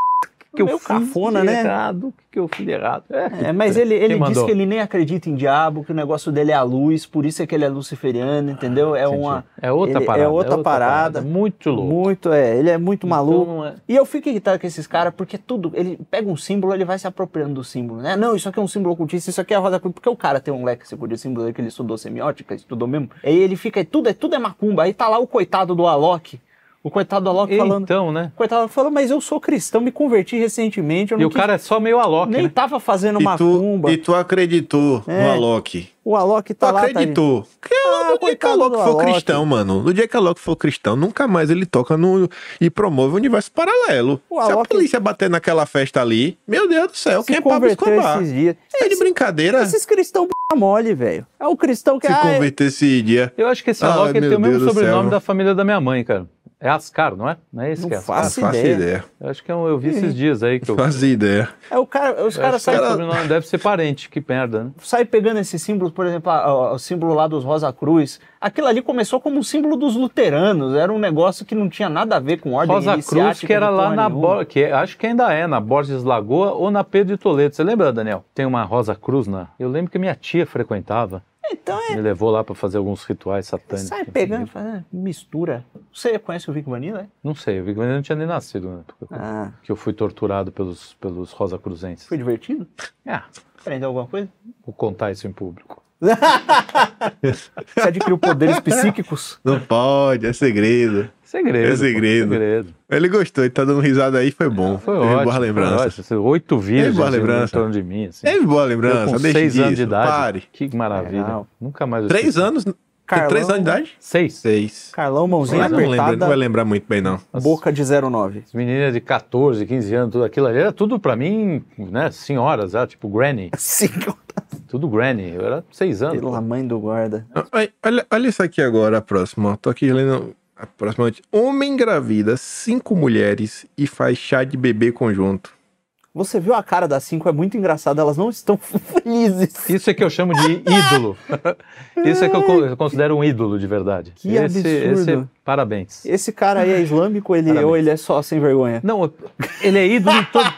que eu fiz cafona, de né? errado, o que, que eu fiz de errado. É, É, mas ele, ele diz que ele nem acredita em diabo, que o negócio dele é a luz, por isso é que ele é luciferiano, entendeu? É Entendi. uma. É outra ele- parada. É outra parada. Muito louco. Muito, é. Ele é muito maluco. Então, não é- E eu fico irritado com esses caras, porque tudo, ele pega um símbolo, ele vai se apropriando do símbolo, né? Não, isso aqui é um símbolo ocultista, isso aqui é a roda cruz, porque o cara tem um léxico de símbolo que ele estudou semiótica, estudou mesmo. Aí ele fica, tudo é, tudo é macumba. Aí tá lá o coitado do Alok, o coitado do Alok falando, Então, né? o coitado falando, mas eu sou cristão, me converti recentemente, eu E não o cara é só meio Alok, nem né? tava fazendo E tu, macumba. e tu acreditou É. no Alok. O Alok Tu tá lá, acreditou. Porque Ah, no dia que coitado Alok for Alok. cristão, mano, no dia que Alok for cristão, nunca mais ele toca no e promove o universo paralelo. O Se a Alok- polícia bater naquela festa ali, meu Deus do céu, se quem é Pablo Escobar? esses dias. É de brincadeira. Esses cristãos mole, velho. É o cristão que Se ah, é- converter esse dia. Eu acho que esse Alok meu tem o mesmo sobrenome da família da minha mãe, cara. É Ascar, não é? Não é esse Não que é Ascar? faço Não faço ideia. ideia. Eu acho que é um- eu vi esses dias aí que eu. Fazia ideia. é o cara, os caras é saem o sobrenome deve ser parente, que merda, né? sai pegando esses símbolos, por exemplo, a- a- o símbolo lá dos Rosa Cruz. Aquilo ali começou como um símbolo dos luteranos, era um negócio que não tinha nada a ver com ordem Rosa Cruz, que era de lá na. Borges, que acho que ainda é, na Borges Lagoa ou na Pedro de Toledo. Você lembra, Daniel? Tem uma Rosa Cruz na. Eu lembro que minha tia frequentava. Então é, Me levou lá pra fazer alguns rituais satânicos. sai pegando, fazendo mistura. Você conhece o Vic Vanilla? é? Não sei, eu vi que eu não tinha nem nascido, né? Porque eu- Ah, que eu fui torturado pelos, pelos Rosa Cruzenses. foi divertido? Ah, Aprendeu alguma coisa? vou contar isso em público. Você adquiriu poderes psíquicos? Não pode, é segredo. Segredo. É pô, segredo. segredo. Ele gostou, ele tá dando risada aí, foi bom. Foi Teve ótimo. boa lembrança. Foi ótimo. Oito virgens boa em lembrança. torno de mim. Assim. Teve boa Eu lembrança, com deixa seis disso, anos de idade. pare. Que maravilha. Legal. Nunca mais eu Três anos? Carlão- três anos de idade? Seis. Seis. Carlão, mãozinha não, lembra, não vai lembrar muito bem, não. boca de 09. As meninas de 14, 15 anos, tudo aquilo ali, era tudo pra mim, né, senhoras, era tipo granny, Sim, tudo granny. Eu era seis anos. pela mãe do guarda. Olha, olha, olha isso aqui agora, a próxima. Tô aqui lendo a próxima. notícia. Homem engravida cinco mulheres e faz chá de bebê conjunto. Você viu a cara das cinco? É muito engraçado, elas não estão felizes. Isso é que eu chamo de ídolo. Isso é que eu co- eu considero um ídolo de verdade. Que esse, absurdo. esse- parabéns. Esse cara aí é islâmico ele, Parabéns. ou ele é só sem vergonha? Não, ele é ídolo em todo.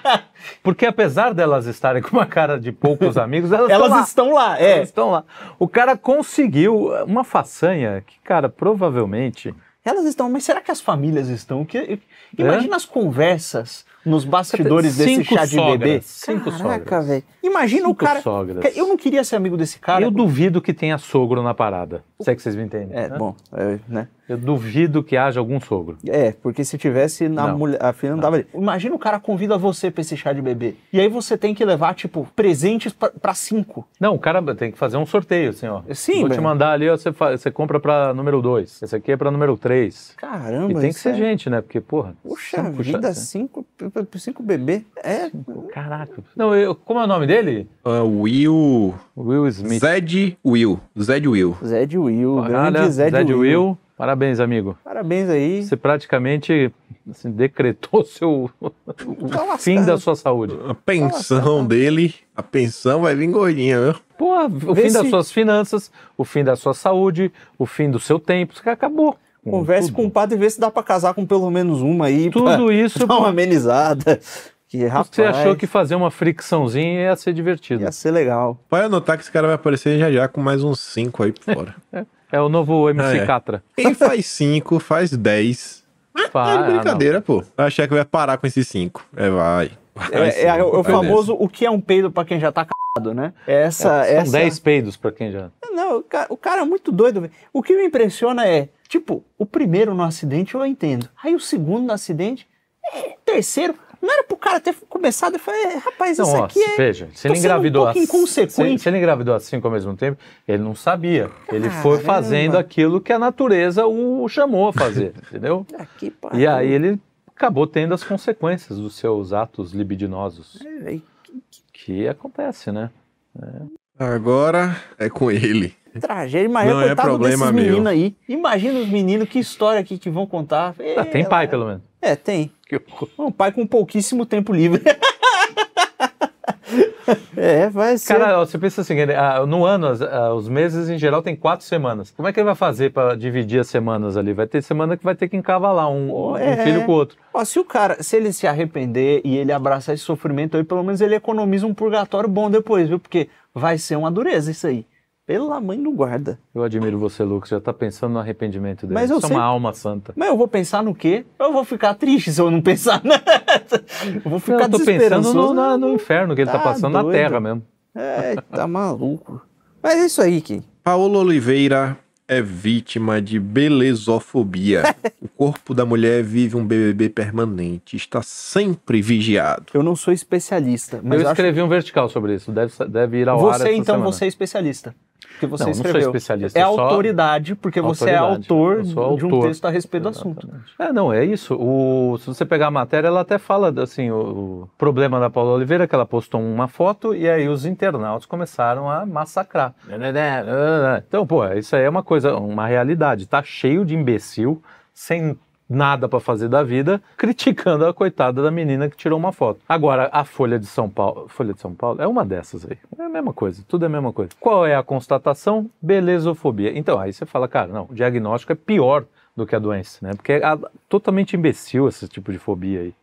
Porque apesar delas estarem com uma cara de poucos amigos, elas, Elas estão lá. estão lá, é. Elas estão lá. O cara conseguiu uma façanha que, cara, provavelmente. Elas estão, mas será que as famílias estão? Que, imagina as conversas nos bastidores desse Cinco chá de sogras, bebê. cinco Caraca, sogras. velho. Imagina o Cinco cara. sogras. Eu não queria ser amigo desse cara. eu duvido que tenha sogro na parada. Se é que vocês me entendem. É, né? bom, é, né? Eu duvido que haja algum sogro. É, porque se tivesse na Não. mulher, a filha não tava ali. Imagina o cara convida você pra esse chá de bebê. E aí você tem que levar, tipo, presentes pra, pra cinco. Não, o cara tem que fazer um sorteio, assim, ó. Sim, Vou te velho. mandar ali, ó, você, fa- você compra pra número 2. Esse aqui é pra número 3. Caramba, E tem que ser é- gente, né? Porque, porra. Puxa cinco vida, chá- cinco, cinco bebê. É. Caraca. Não, eu, como é o nome dele? Ah, Will. Will Smith. Zed Will. Zed Will. Zé de Will, Olha, grande Zé de Will. Parabéns, amigo. Parabéns aí. Você praticamente assim, decretou seu, o Tá fim da sua saúde. A pensão dele, a pensão vai vir gordinha, viu? Pô, o Vê fim das se- suas finanças, o fim da sua saúde, o fim do seu tempo, isso que acabou. Converse com o padre e vê se dá pra casar com pelo menos uma aí. pra Tudo isso Dar uma amenizada. Que, rapaz, você achou que fazer uma fricçãozinha ia ser divertido. ia ser legal. Pode anotar que esse cara vai aparecer já já com mais uns 5 aí por fora. É o novo MC Ah, é. Catra. Quem faz 5, faz 10. Faz- É brincadeira, pô. Vai achar que vai parar com esses 5. É, vai. Vai É, sim, é o, o vai famoso o que é um peido pra quem já tá cagado, né? Essa, São essa... 10 peidos pra quem já. Não, o cara, o cara é muito doido. O que me impressiona é, tipo, o primeiro no acidente eu entendo. Aí o segundo no acidente, é, terceiro, não era pro cara ter começado. Eu falei, é, rapaz, Não, isso ó, aqui é. veja, se ele um engravidou pouco assim- inconsequente. Se, se ele engravidou às cinco ao mesmo tempo, ele não sabia. Ele foi Caramba. fazendo aquilo que a natureza o chamou a fazer, entendeu? Aqui, pá, E aí ele acabou tendo as consequências dos seus atos libidinosos. velho, Que acontece, né? Agora é com ele. Tragédia. Imagina, Não é problema desses meu. meninos aí. Imagina os meninos, que história aqui que vão contar. Ah, tem É, pai, pelo menos. É, tem. Um pai com pouquíssimo tempo livre. é, vai ser. Cara, você pensa assim, ah, no ano, ah, os meses em geral tem quatro semanas. Como é que ele vai fazer para dividir as semanas ali? Vai ter semana que vai ter que encavalar um, um é. filho com o outro. Ó, se o cara, se ele se arrepender e ele abraçar esse sofrimento aí, pelo menos ele economiza um purgatório bom depois, viu? Porque vai ser uma dureza isso aí. Pela mãe do guarda. Eu admiro você, Lucas, já tá pensando no arrependimento dele. Mas eu Você é uma alma santa. Mas eu vou pensar no quê? Eu vou ficar triste se eu não pensar nessa. Eu vou ficar eu tô pensando no, na- no inferno que ele tá, Tá passando na doido. terra mesmo. É, tá maluco. Mas é isso aí, Kim. Paulo Oliveira é vítima de belezofobia. o corpo da mulher vive um BBB permanente, está sempre vigiado. Eu não sou especialista, mas eu eu escrevi um vertical sobre isso, deve, deve ir ao acho... ar Você, então, semana. você é especialista. Porque você Não, não sou escreveu. especialista, É autoridade, porque você é autoridade. autor sou de um autor. texto a respeito do assunto. É, não, é isso. O, se você pegar a matéria, ela até fala assim, o, o problema da Paula Oliveira é que ela postou uma foto e aí os internautas começaram a massacrar. Então, pô, isso aí é uma coisa, uma realidade. Tá cheio de imbecil, sem nada pra fazer da vida, criticando a coitada da menina que tirou uma foto. Agora, a Folha de São Paulo, Folha de São Paulo é uma dessas aí. É a mesma coisa, tudo é a mesma coisa. Qual é a constatação? Belezofobia. Então, aí você fala, cara, não, o diagnóstico é pior do que a doença, né? Porque é totalmente imbecil esse tipo de fobia aí.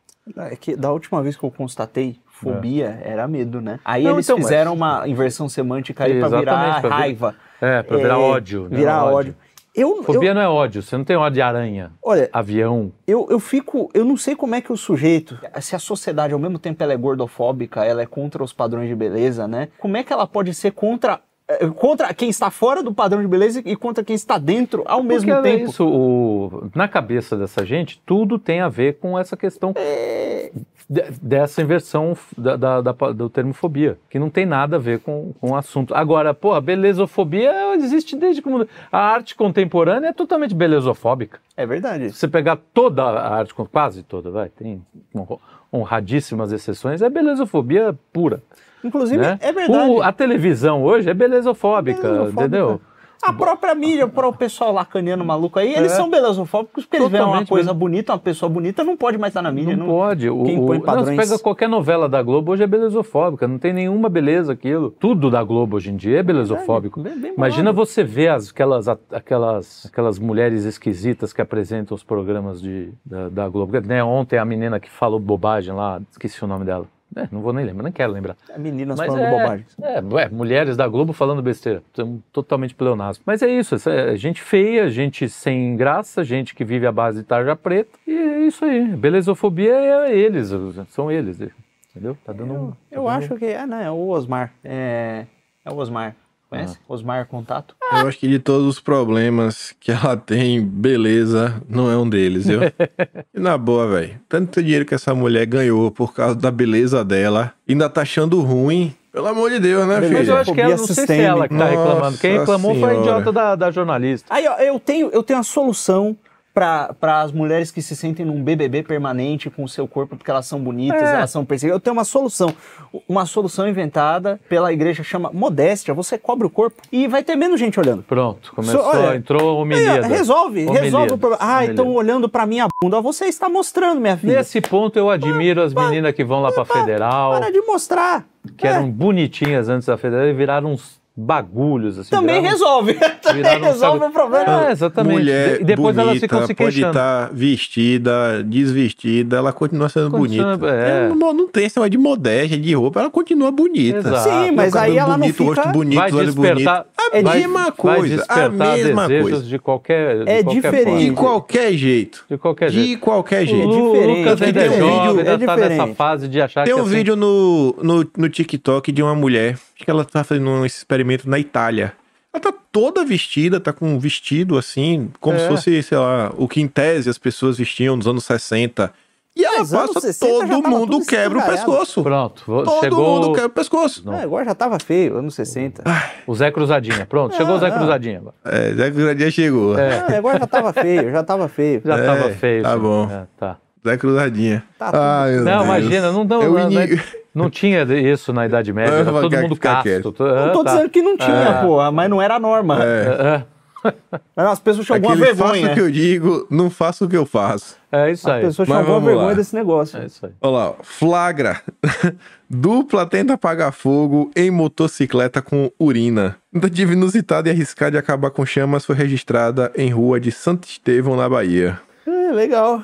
É que da última vez que eu constatei, fobia era medo, né? Aí Não, eles então, mas- fizeram uma inversão semântica aí pra virar pra vir- raiva. É, pra virar É, ódio. né? Virar ódio. Eu, Fobia eu, não é ódio, você não tem ódio de aranha, olha, avião. eu, eu fico. Eu não sei como é que o sujeito, se a sociedade ao mesmo tempo ela é gordofóbica, ela é contra os padrões de beleza, né? Como é que ela pode ser contra. Eh, Contra quem está fora do padrão de beleza e contra quem está dentro ao mesmo Porque é tempo. isso, o- na cabeça dessa gente, tudo tem a ver com essa questão É. de- dessa inversão da, da- da- do termo fobia, que não tem nada a ver com, com o assunto. Agora, pô, a belezofobia existe desde que. A arte contemporânea é totalmente belezofóbica. É verdade. Se você pegar toda a arte, quase toda, vai, tem honradíssimas exceções, é belezofobia pura. Inclusive, né? é verdade. O- a televisão hoje é belezofóbica, Belezofóbica. entendeu? A própria mídia, o pessoal lacaniano maluco aí, eles É. são belezofóbicos porque eles veem uma coisa mesmo. bonita, uma pessoa bonita, não pode mais estar na mídia. Não, pode. O, quem põe não, padrões- você pega qualquer novela da Globo, hoje é belezofóbica. Não tem nenhuma beleza aquilo. Tudo da Globo hoje em dia é belezofóbico. Bem- bem Imagina você ver as, aquelas, aquelas, aquelas mulheres esquisitas que apresentam os programas de, da, da Globo. Né, ontem a menina que falou bobagem lá, esqueci o nome dela. É, não vou nem lembrar, nem quero lembrar. Meninas Mas falando é, bobagem. É, ué, mulheres da Globo falando besteira. Totalmente pleonasmo. Mas é isso, é gente feia, gente sem graça, gente que vive à base de tarja preta. E é isso aí. Belezofobia é eles, são eles. Entendeu? Tá dando um. Eu acho que é, né? É o Osmar. É, é o Osmar. Conhece? Ah. Osmar Contato? Eu acho que de todos os problemas que ela tem, beleza, não é um deles, viu? e na boa, velho. Tanto dinheiro que essa mulher ganhou por causa da beleza dela, ainda tá achando ruim. Pelo amor de Deus, né, Beleza, Mas eu filha? acho que ela, não sei se é ela que tá Nossa reclamando. Quem reclamou foi a Senhora. idiota da, da jornalista. Aí, ó, eu tenho, eu tenho a solução para as mulheres que se sentem num BBB permanente com o seu corpo porque elas são bonitas, É. elas são perseguidas. Eu tenho uma solução. Uma solução inventada pela igreja chama modéstia. Você cobre o corpo e vai ter menos gente olhando. Pronto, começou, So- olha, entrou ó, resolve, resolve o problema. Ah, estão olhando pra minha bunda. Você está mostrando, minha filha. Nesse ponto eu admiro as meninas que vão lá pra Federal, Para de mostrar. que É, eram bonitinhas antes da Federal e viraram uns bagulhos assim. Também viraram- resolve. Também resolve sabe- o problema. É, exatamente. Mulher e depois bonita, elas ficam se pode queixando. estar vestida, desvestida, ela continua sendo Continua- bonita. é. Não, não tem esse de modéstia, de roupa, ela continua bonita. Exato. Sim, mas aí ela não bonito, fica... rosto bonito, vai bonito. despertar, A vai, mesma vai coisa, a despertar mesma coisa. de qualquer, de É qualquer diferente. De forma. qualquer jeito. De qualquer jeito. De qualquer O jeito. Lu- diferente, Lucas ainda é é diferente, jovem, é ainda tá nessa fase de achar Tem que um assim, vídeo no, no, no TikTok de uma mulher, acho que ela tá fazendo um experimento na Itália. Ela tá toda vestida, tá com um vestido assim, como É. se fosse, sei lá, o que em tese as pessoas vestiam nos anos 60. E ela passa, 60 já todo mundo quebra o pescoço. Pronto, Todo chegou mundo quebra o pescoço. Não. Ah, agora já tava feio, anos 60. o Zé Cruzadinha. Pronto, chegou o Zé Ah, ah. Cruzadinha. agora. É, Zé Cruzadinha chegou. É. Ah, agora já tava feio, já tava feio. Já É, tava feio. tá sim. bom. É, tá. Zé Cruzadinha. Tá meu Não, Deus. imagina, não, não, É o não, ini- não tinha isso na Idade Média, Eu era vou todo ficar- mundo casto. quieto. Tu- Não tô ah, tá. dizendo que não tinha, É. porra, mas não era a norma. É. É, as pessoas tinham alguma Aquele faço vergonha. o que eu digo, não faço o que eu faço. é isso As aí. pessoas tinham Mas alguma vamos vergonha lá. desse negócio. É isso aí. Olha lá, ó. flagra. Dupla tenta apagar fogo em motocicleta com urina. Tentativa inusitada e arriscada de acabar com chamas foi registrada em rua de Santo Estevão, na Bahia. É, legal.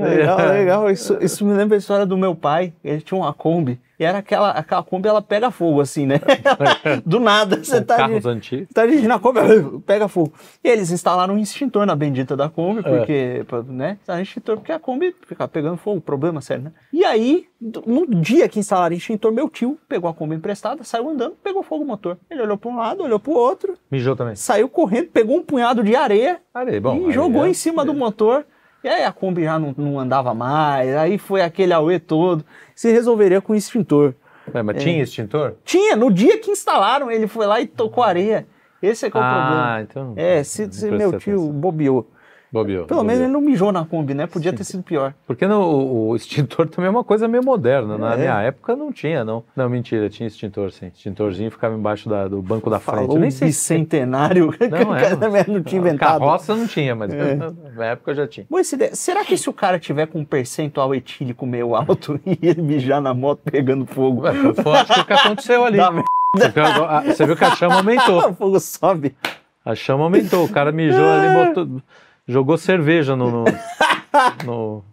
Legal, legal. Isso, isso me lembra a história do meu pai. Ele tinha uma Kombi. E era aquela, aquela Kombi, ela pega fogo, assim, né? do nada, você tá, carros antigos. tá dirigindo a Kombi, pega fogo. E eles instalaram um extintor na bendita da Kombi, porque, pra- né? Instalaram um extintor porque a Kombi ficava pegando fogo, problema sério, né? E aí, no dia que instalaram o extintor, meu tio pegou a Kombi emprestada, saiu andando, pegou fogo o motor. Ele olhou pra um lado, olhou pro outro, Mijou também. saiu correndo, pegou um punhado de areia Areia, bom, e areia jogou é- em cima do motor. E aí a Kombi já não, não andava mais, aí foi aquele auê todo. Se resolveria com extintor. É, mas tinha extintor? Tinha, no dia que instalaram, ele foi lá e tocou areia. Esse é que é o ah, problema. então. É, se, se meu tio atenção. bobeou. Bobeou. Pelo bobeou. menos ele não mijou na Kombi, né? Podia ter sido pior. Porque o, o extintor também é uma coisa meio moderna. Na É. minha época não tinha, não. Não, mentira, tinha extintor sim. Extintorzinho ficava embaixo da- do banco da frente. Falou Eu nem sei se bicentenário. Não, é. não tinha inventado. Carroça não tinha, mas É. na época já tinha. Ideia. Será que se o cara tiver com um percentual etílico meio alto e ele mijar na moto pegando fogo, Ué, Foi acho que o que aconteceu ali. dá merda, Porque a- a- Você viu que a chama aumentou. o fogo sobe? A chama aumentou. O cara mijou ali, botou, jogou cerveja no, no, no,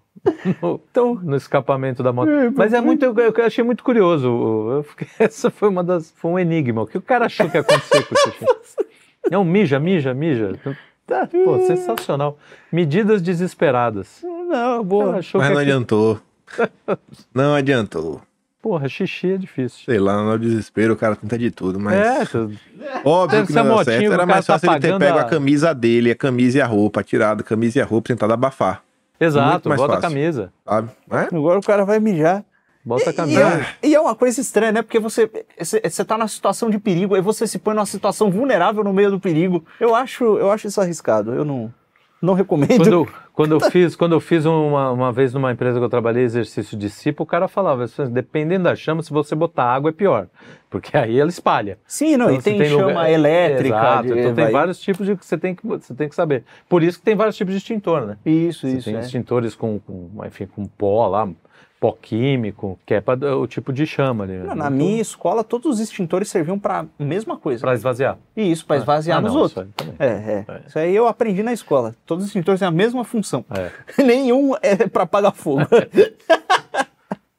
no- Então, no escapamento da moto. Mas é muito, eu, eu achei muito curioso. Eu fiquei- essa foi uma das, foi um enigma. O que o cara achou que ia acontecer com isso? aqui? Não, mija, mija, mija. Tá, pô, sensacional. Medidas desesperadas. não, boa. Mas que não aqui- adiantou. Não adiantou. Porra, xixi é difícil. Sei lá, no desespero o cara tenta de tudo, mas. É, tu- Óbvio que não deu certo. Era mais tá fácil ele ter pego a- a camisa dele, a camisa e a roupa, tirado a camisa e a roupa, tentado abafar, exato, mais bota a fácil. camisa. sabe? É? Agora o cara vai mijar. Bota a E, camisa. é, e é uma coisa estranha, né? Porque você, você, você tá numa situação de perigo, aí você se põe numa situação vulnerável no meio do perigo. Eu acho, eu acho isso arriscado. Eu não, não recomendo. Quando, eu- quando eu fiz, quando eu fiz uma, uma vez numa empresa que eu trabalhei exercício de cipo, o cara falava, dependendo da chama, se você botar água é pior, porque aí ela espalha. Sim, não, Então, e você tem, chama lugar- elétrica. Exato, de- então tem vai- vários tipos de que você tem que você tem que saber. Por isso que tem vários tipos de extintor, né? Isso, Você isso. tem é. extintores com, com, enfim, com pó lá, pó químico, que é para o tipo de chama ali. Não, Na minha escola, todos os extintores serviam para a mesma coisa. para esvaziar. E isso, para esvaziar Ah, nos não, outros. isso aí. É, é, É. Isso aí eu aprendi na escola. Todos os extintores têm a mesma função. É. Nenhum é para apagar fogo.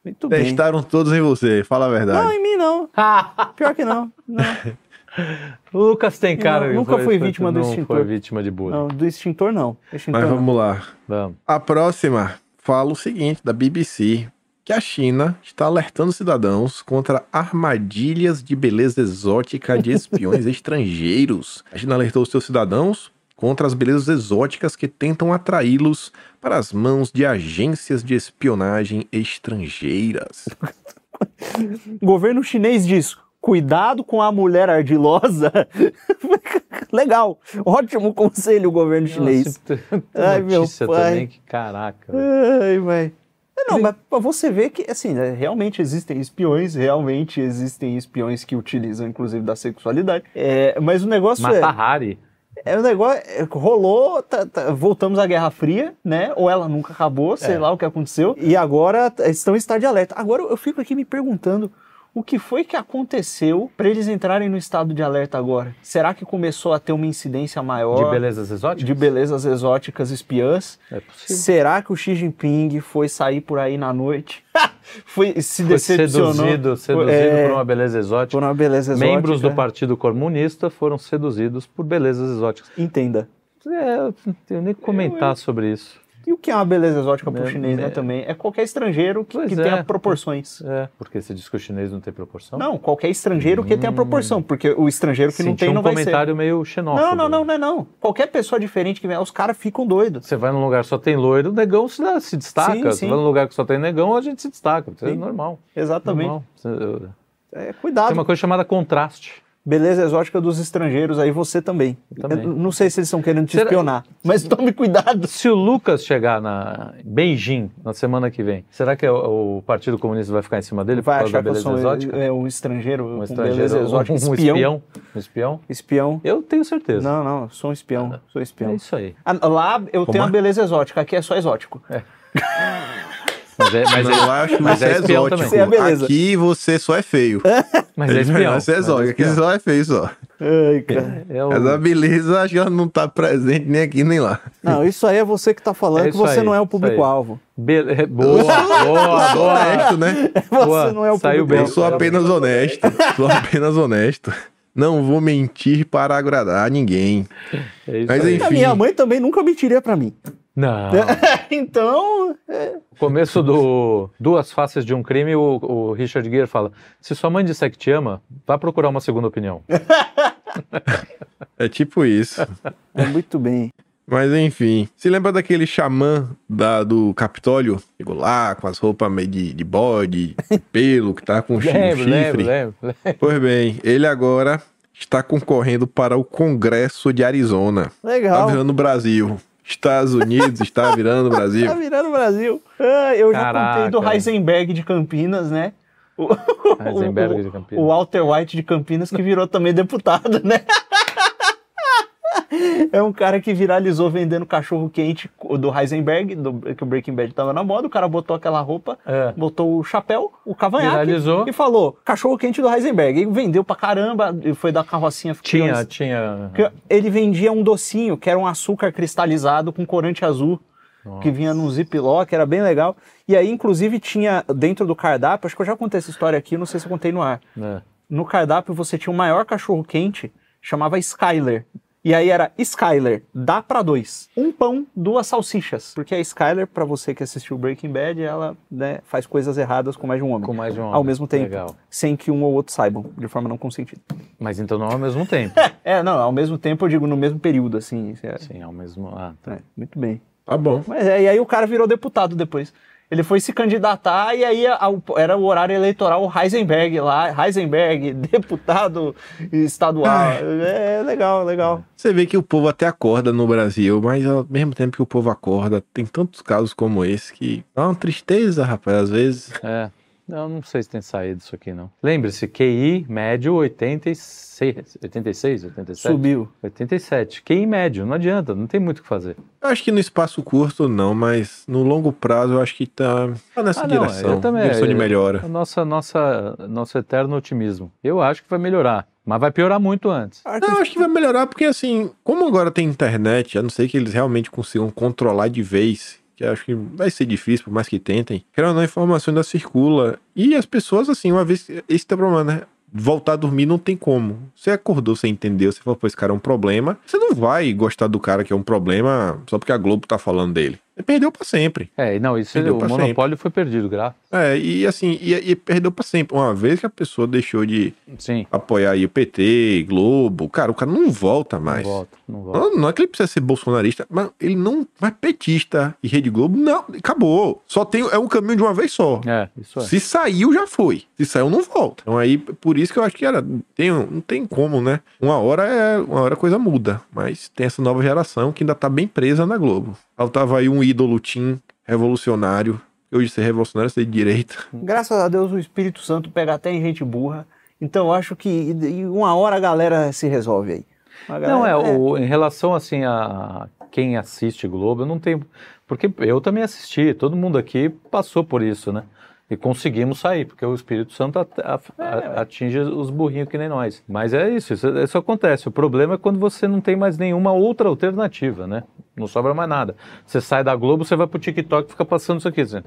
Muito bem. Testaram todos em você, fala a Não, verdade. em mim não. Pior que não. Não, O Lucas tem cara. Não, nunca foi- fui vítima do não extintor. foi vítima de bullying. não, do extintor não. Extintor Mas não. vamos lá. Vamos. A próxima fala o seguinte, da BBC, que a China está alertando cidadãos contra armadilhas de beleza exótica de espiões estrangeiros. A China alertou seus cidadãos contra as belezas exóticas que tentam atraí-los para as mãos de agências de espionagem estrangeiras. O governo chinês diz: cuidado com a mulher ardilosa. Legal. Ótimo conselho, governo chinês. Nossa, tem Ai, meu pai. também que caraca. Ai, vai. Não, mas você ver que, assim, né, realmente existem espiões, realmente existem espiões que utilizam, inclusive, da sexualidade. É, mas o negócio é... Mata Hari. É o negócio, é, rolou, tá- tá- voltamos à Guerra Fria, né? Ou ela nunca acabou, sei É. lá o que aconteceu. E agora estão em estado de alerta. Agora eu fico aqui me perguntando o que foi que aconteceu para eles entrarem no estado de alerta agora? Será que começou a ter uma incidência maior De belezas exóticas? de belezas exóticas espiãs? É possível. Será que o Xi Jinping foi sair por aí na noite? foi se Foi decepcionou seduzido, seduzido É, por uma beleza exótica. por uma beleza exótica? Membros do Partido Comunista foram seduzidos por belezas exóticas. Entenda. É, eu não tenho nem que comentar sobre isso. E o que é uma beleza exótica pro É, chinês, né, é. também? É qualquer estrangeiro que, que é. tenha proporções. É, porque você diz que o chinês não tem proporção? Não, qualquer estrangeiro que tenha proporção, porque o estrangeiro que não Senti tem um não vai ser. comentário meio xenófobo. Não, não, não, não é não. Qualquer pessoa diferente que vem, os caras ficam doidos. Você vai num lugar que só tem loiro, o negão se, se destaca. Sim, Você sim. vai num lugar que só tem negão, a gente se destaca. Isso é normal. Exatamente. normal. Você- É, cuidado. Tem uma coisa chamada contraste. Beleza exótica dos estrangeiros, aí você também. Também. Não sei se eles estão querendo te Será- espionar, mas tome cuidado. Se o Lucas chegar na Beijing na semana que vem, será que o, o Partido Comunista vai ficar em cima dele Vai achar que eu beleza sou exótica? é, um estrangeiro, Um estrangeiro, beleza exótica, um, um espião. espião? Um espião? Espião. Eu tenho certeza. Não, não, sou um espião, sou É espião. isso aí. Ah, Lá eu tenho é? uma beleza exótica, aqui é só exótico. Mas é, mas Não, é, eu acho que mas é é exótico. também. Você é beleza. Aqui você só é feio. Mas é espião. Você é Mas exótico. Aqui só é feio só. Ai, cara. É o- Mas a beleza acho que ela não tá presente nem aqui nem lá. Não, isso aí é você que tá falando É que você aí, não é o público-alvo. Be- é, Boa, boa, Sou boa. honesto, né? Você Boa, não é o público-alvo. Eu sou apenas honesto. Sou apenas honesto. Não vou mentir para agradar ninguém. É isso Mas aí. enfim. A minha mãe também nunca mentiria pra mim. Não. então, Começo do Duas Faces de um Crime, o, o Richard Gere fala: se sua mãe disser que te ama, vá procurar uma segunda opinião. É tipo isso. é muito bem. Mas enfim. Se lembra daquele xamã da, do Capitólio? Chegou lá com as roupas meio de, de bode, pelo, que tá com chi- Lembro, chifre. lembro, lembro. Pois bem, ele agora está concorrendo para o Congresso de Arizona. Tá Legal. virando o Brasil. Estados Unidos está virando o Brasil. Tá virando o Brasil. Ah, eu já Caraca. contei do Heisenberg de Campinas, né? O, Heisenberg o- de Campinas. O Walter White de Campinas que virou também deputado, né? É um cara que viralizou vendendo cachorro quente do Heisenberg, do, que o Breaking Bad tava na moda. O cara botou aquela roupa, É. botou o chapéu, o cavanhaque Viralizou. e falou: cachorro quente do Heisenberg. E vendeu pra caramba, e foi da carrocinha. Tinha, tinha. que Ele vendia um docinho, que era um açúcar cristalizado com corante azul, Nossa. que vinha num ziplock, era bem legal. E aí, inclusive, tinha dentro do cardápio, acho que eu já contei essa história aqui, não sei se eu contei no ar. É. No cardápio você tinha o maior cachorro quente, chamava Skyler. E aí era Skyler, dá pra dois. Um pão, duas salsichas. Porque a Skyler, pra você que assistiu Breaking Bad, ela né, faz coisas erradas com mais de um homem. Com mais de um Ao homem. mesmo tempo. Legal. Sem que um ou outro saibam, de forma não consentida. Mas então não ao mesmo tempo. É, não, ao mesmo tempo eu digo no mesmo período, assim. É, Sim, ao mesmo. Ah, tá. é, muito bem. Tá bom. Mas é, e aí o cara virou deputado depois. Ele foi se candidatar e aí a- a- era o horário eleitoral Heisenberg lá, Heisenberg, deputado estadual. Ai. É legal, legal. Você vê que o povo até acorda no Brasil, mas ao mesmo tempo que o povo acorda, tem tantos casos como esse que dá uma tristeza, rapaz, às vezes. É. Eu não sei se tem saído isso aqui, não. Lembre-se, QI médio 86, 86, 87? Subiu. 87. QI médio, não adianta, não tem muito o que fazer. Eu acho que no espaço curto não, mas no longo prazo eu acho que tá, tá nessa Ah, não, direção. eu também. direção de melhora. Nossa, nossa, nosso eterno otimismo. Eu acho que vai melhorar, mas vai piorar muito antes. Não, eu acho que vai melhorar porque, assim, como agora tem internet, a não ser que eles realmente consigam controlar de vez, que acho que vai ser difícil, por mais que tentem, querendo ou não, a informação ainda circula. E as pessoas, assim, uma vez. Esse é o problema, né? Voltar a dormir não tem como. Você acordou, você entendeu, você falou, pô, esse cara é um problema. Você não vai gostar do cara que é um problema só porque a Globo tá falando dele. Perdeu pra sempre. É, não, isso Perdeu o monopólio foi perdido, graças. É, e assim, e, e perdeu pra sempre. Uma vez que a pessoa deixou de Sim. apoiar aí o PT, Globo, cara, o cara não volta mais. Não volta, não volta. Não, não é que ele precisa ser bolsonarista, mas ele não vai petista e Rede Globo, não, acabou. Só tem, é um caminho de uma vez só. É, isso é. Se saiu, já foi. Se saiu, não volta. Então aí, por isso que eu acho que era, tem, não tem como, né? Uma hora é, uma hora a coisa muda, mas tem essa nova geração que ainda tá bem presa na Globo. Faltava aí um ídolo Tim revolucionário. Hoje ser revolucionário é ser de direita. Graças a Deus o Espírito Santo pega até em gente burra. Então eu acho que em uma hora a galera se resolve aí. A Não, é, galera- o, em relação assim a quem assiste Globo, eu não tenho. Porque eu também assisti, todo mundo aqui passou por isso, né? E conseguimos sair, porque o Espírito Santo a- atinge os burrinhos que nem nós. Mas é isso, isso, isso acontece. O problema é quando você não tem mais nenhuma outra alternativa, né? Não sobra mais nada. Você sai da Globo, você vai pro TikTok e fica passando isso aqui. assim.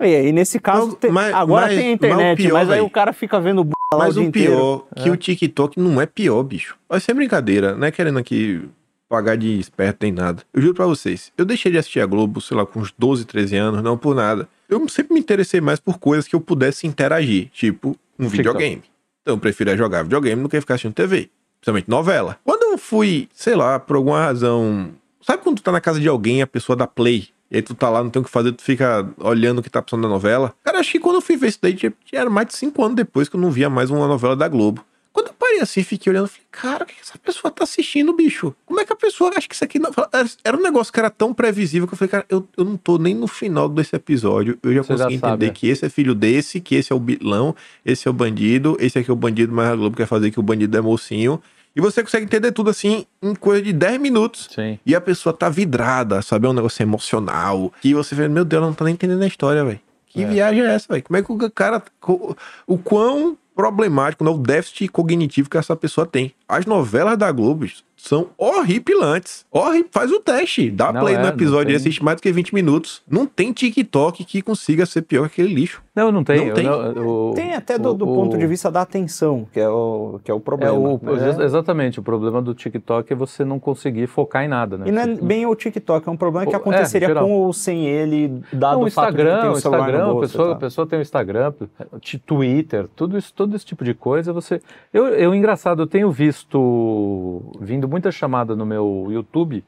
E aí, nesse caso, Não, tem- mas- agora mas- tem mas internet, mas, pior, aí véi, o cara fica vendo b... lá Mas o dia o inteiro. pior, que o TikTok não é pior, bicho. Vai ser brincadeira, não é querendo aqui pagar de esperto nem nada. Eu juro pra vocês, eu deixei de assistir a Globo, sei lá, com uns 12, 13 anos, não por nada. Eu sempre me interessei mais por coisas que eu pudesse interagir, tipo um videogame. Então eu prefiro jogar videogame do que ficar assistindo TV. Principalmente novela. Quando eu fui, sei lá, por alguma razão. Sabe quando tu tá na casa de alguém a pessoa dá play? E aí tu tá lá, não tem o que fazer, tu fica olhando o que tá passando na novela. Cara, acho que quando eu fui ver isso daí, já já era mais de cinco anos depois que eu não via mais uma novela da Globo. Quando eu parei assim, fiquei olhando, falei, cara, o que essa pessoa tá assistindo, bicho? Como é que a pessoa acha que isso aqui não... Era- um negócio que era tão previsível que eu falei, cara, eu, eu não tô nem no final desse episódio, eu já Você já consegui sabe, entender é. que esse é filho desse, que esse é o bilão, esse é o bandido, esse aqui é o bandido, mas a Globo quer fazer que o bandido é mocinho. E você consegue entender tudo assim em coisa de 10 minutos. Sim. E a pessoa tá vidrada, sabe? É um negócio emocional. Que você vê, meu Deus, ela não tá nem entendendo a história, velho. Que É. viagem é essa, velho? Como é que o cara. co- O quão problemático, né? O déficit cognitivo que essa pessoa tem. As novelas da Globo são horripilantes. Horri... Faz o teste. Dá Não play é, no episódio e assiste mais do que 20 minutos. Não tem TikTok que consiga ser pior que aquele lixo. Não, não tem. Não tem. não- o- Tem até do, o- do o- ponto de vista da atenção, que é o, que é o É problema. o, né? Exatamente, o problema do TikTok é você não conseguir focar em nada, né? E não é Você- bem o TikTok, é um problema que É, aconteceria geral. com ou sem ele, dado Não, o o Instagram, o o Instagram, a bolso e pessoa, a pessoa tem o Instagram, Twitter, tudo isso, todo esse tipo de coisa, você. Eu, eu engraçado, eu tenho visto vindo muita chamada no meu YouTube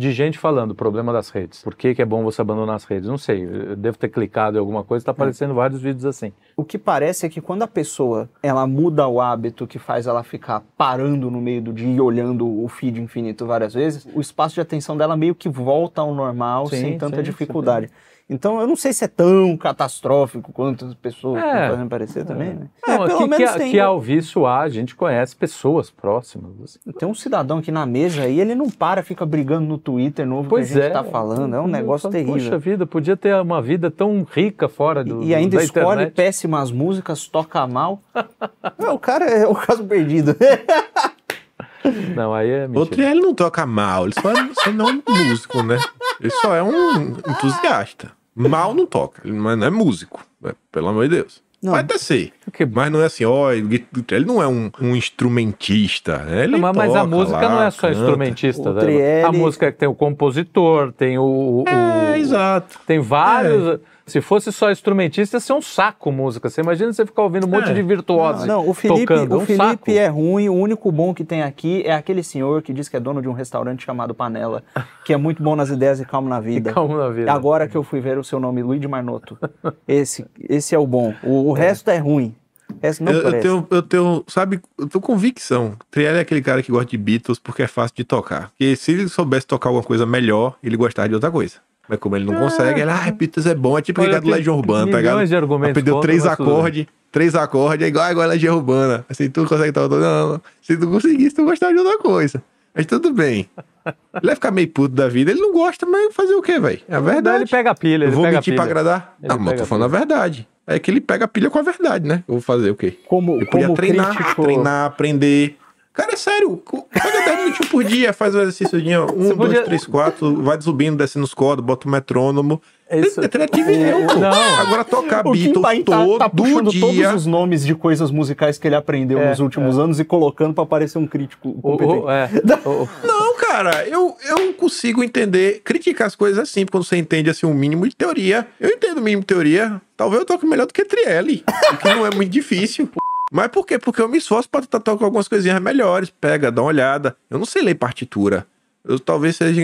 de gente falando problema das redes. Por que, que é bom você abandonar as redes? Não sei, eu devo ter clicado em alguma coisa, É. tá aparecendo vários vídeos assim. O que parece é que quando a pessoa ela muda o hábito que faz ela ficar parando no meio do dia e olhando o feed infinito várias vezes, o espaço de atenção dela meio que volta ao normal Sim, sem tanta sim, dificuldade. Então eu não sei se é tão catastrófico quanto as pessoas É. estão fazendo parecer também, né? Não, é, pelo que, menos que, tem, que ao vício há, a gente conhece pessoas próximas. assim. tem um cidadão aqui na mesa e ele não para, fica brigando no Twitter novo Pois que a gente é. tá falando. É um negócio falo, terrível. Poxa vida, podia ter uma vida tão rica fora do, E, e ainda da escolhe internet. péssimas músicas, toca mal. É, o cara é o caso perdido. Não, aí é O mentira. Triel não toca mal, ele só, só não é um músico, né? Ele só é um entusiasta. Mal não toca, ele não é, não é músico, né? pelo amor de Deus. Não. Pode até ser. Que- Mas não é assim, ó, ele ele não é um, um instrumentista, né? Ele Não, mas, mas a toca música lá, não é só canta. instrumentista. Né? Trielli- A música é que tem o compositor, tem o. o- É, o- exato. Tem vários. Se fosse só instrumentista, ia ser um saco música. Você imagina você ficar ouvindo um monte É. de virtuosos Não, o Felipe, tocando. é o um Felipe saco. é ruim, o único bom que tem aqui é aquele senhor que diz que é dono de um restaurante chamado Panela, que é muito bom nas ideias e calmo na vida. Calma na vida. Agora que eu fui ver o seu nome, Luiz de Marnoto. Esse, esse é o bom. O, o resto é ruim. Resto não Eu, eu presta. tenho, eu tenho, sabe, eu tenho convicção. Triel é aquele cara que gosta de Beatles porque é fácil de tocar. Porque se ele soubesse tocar alguma coisa melhor, ele gostaria de outra coisa. Mas como ele não consegue, ele, ah, Beatles é bom. É tipo ligado Legião Urbana, tá ligado? de argumentos Aprendeu contra, três acordes, três acordes, é igual, igual a Legião Urbana. Assim, tu consegue tocar. Não, não. Se tu conseguisse, tu gostaria de outra coisa. Mas tudo bem. Ele vai ficar meio puto da vida. Ele não gosta, mas fazer o quê, velho? É a verdade. Ele pega a pilha, Eu ele vou pega a mentir pra agradar? Ele não, mas eu tô falando a verdade. É que ele pega a pilha com a verdade, né? Eu vou fazer o quê? Como, Ele podia como treinar, crítico, treinar, aprender. Cara, é sério. Pega 10 minutinhos por dia, faz o exercício. Um, Você dois, podia- três, quatro, vai subindo, descendo os cordas, bota o metrônomo. Isso- É criatividade, pô. Não. Agora tocar Beatles Paim tá, todo tá puxando dia. todos os nomes de coisas musicais que ele aprendeu É, nos últimos anos e colocando pra parecer um crítico competente. o- é, Não, cara, eu, eu consigo entender, criticar as coisas assim, quando você entende assim um mínimo de teoria. Eu entendo o mínimo de teoria. Talvez eu toque melhor do que Trielli, o que não é muito difícil. Mas por quê? Porque eu me esforço pra tentar tocar algumas coisinhas melhores. Pega, dá uma olhada. Eu não sei ler partitura. Eu talvez seja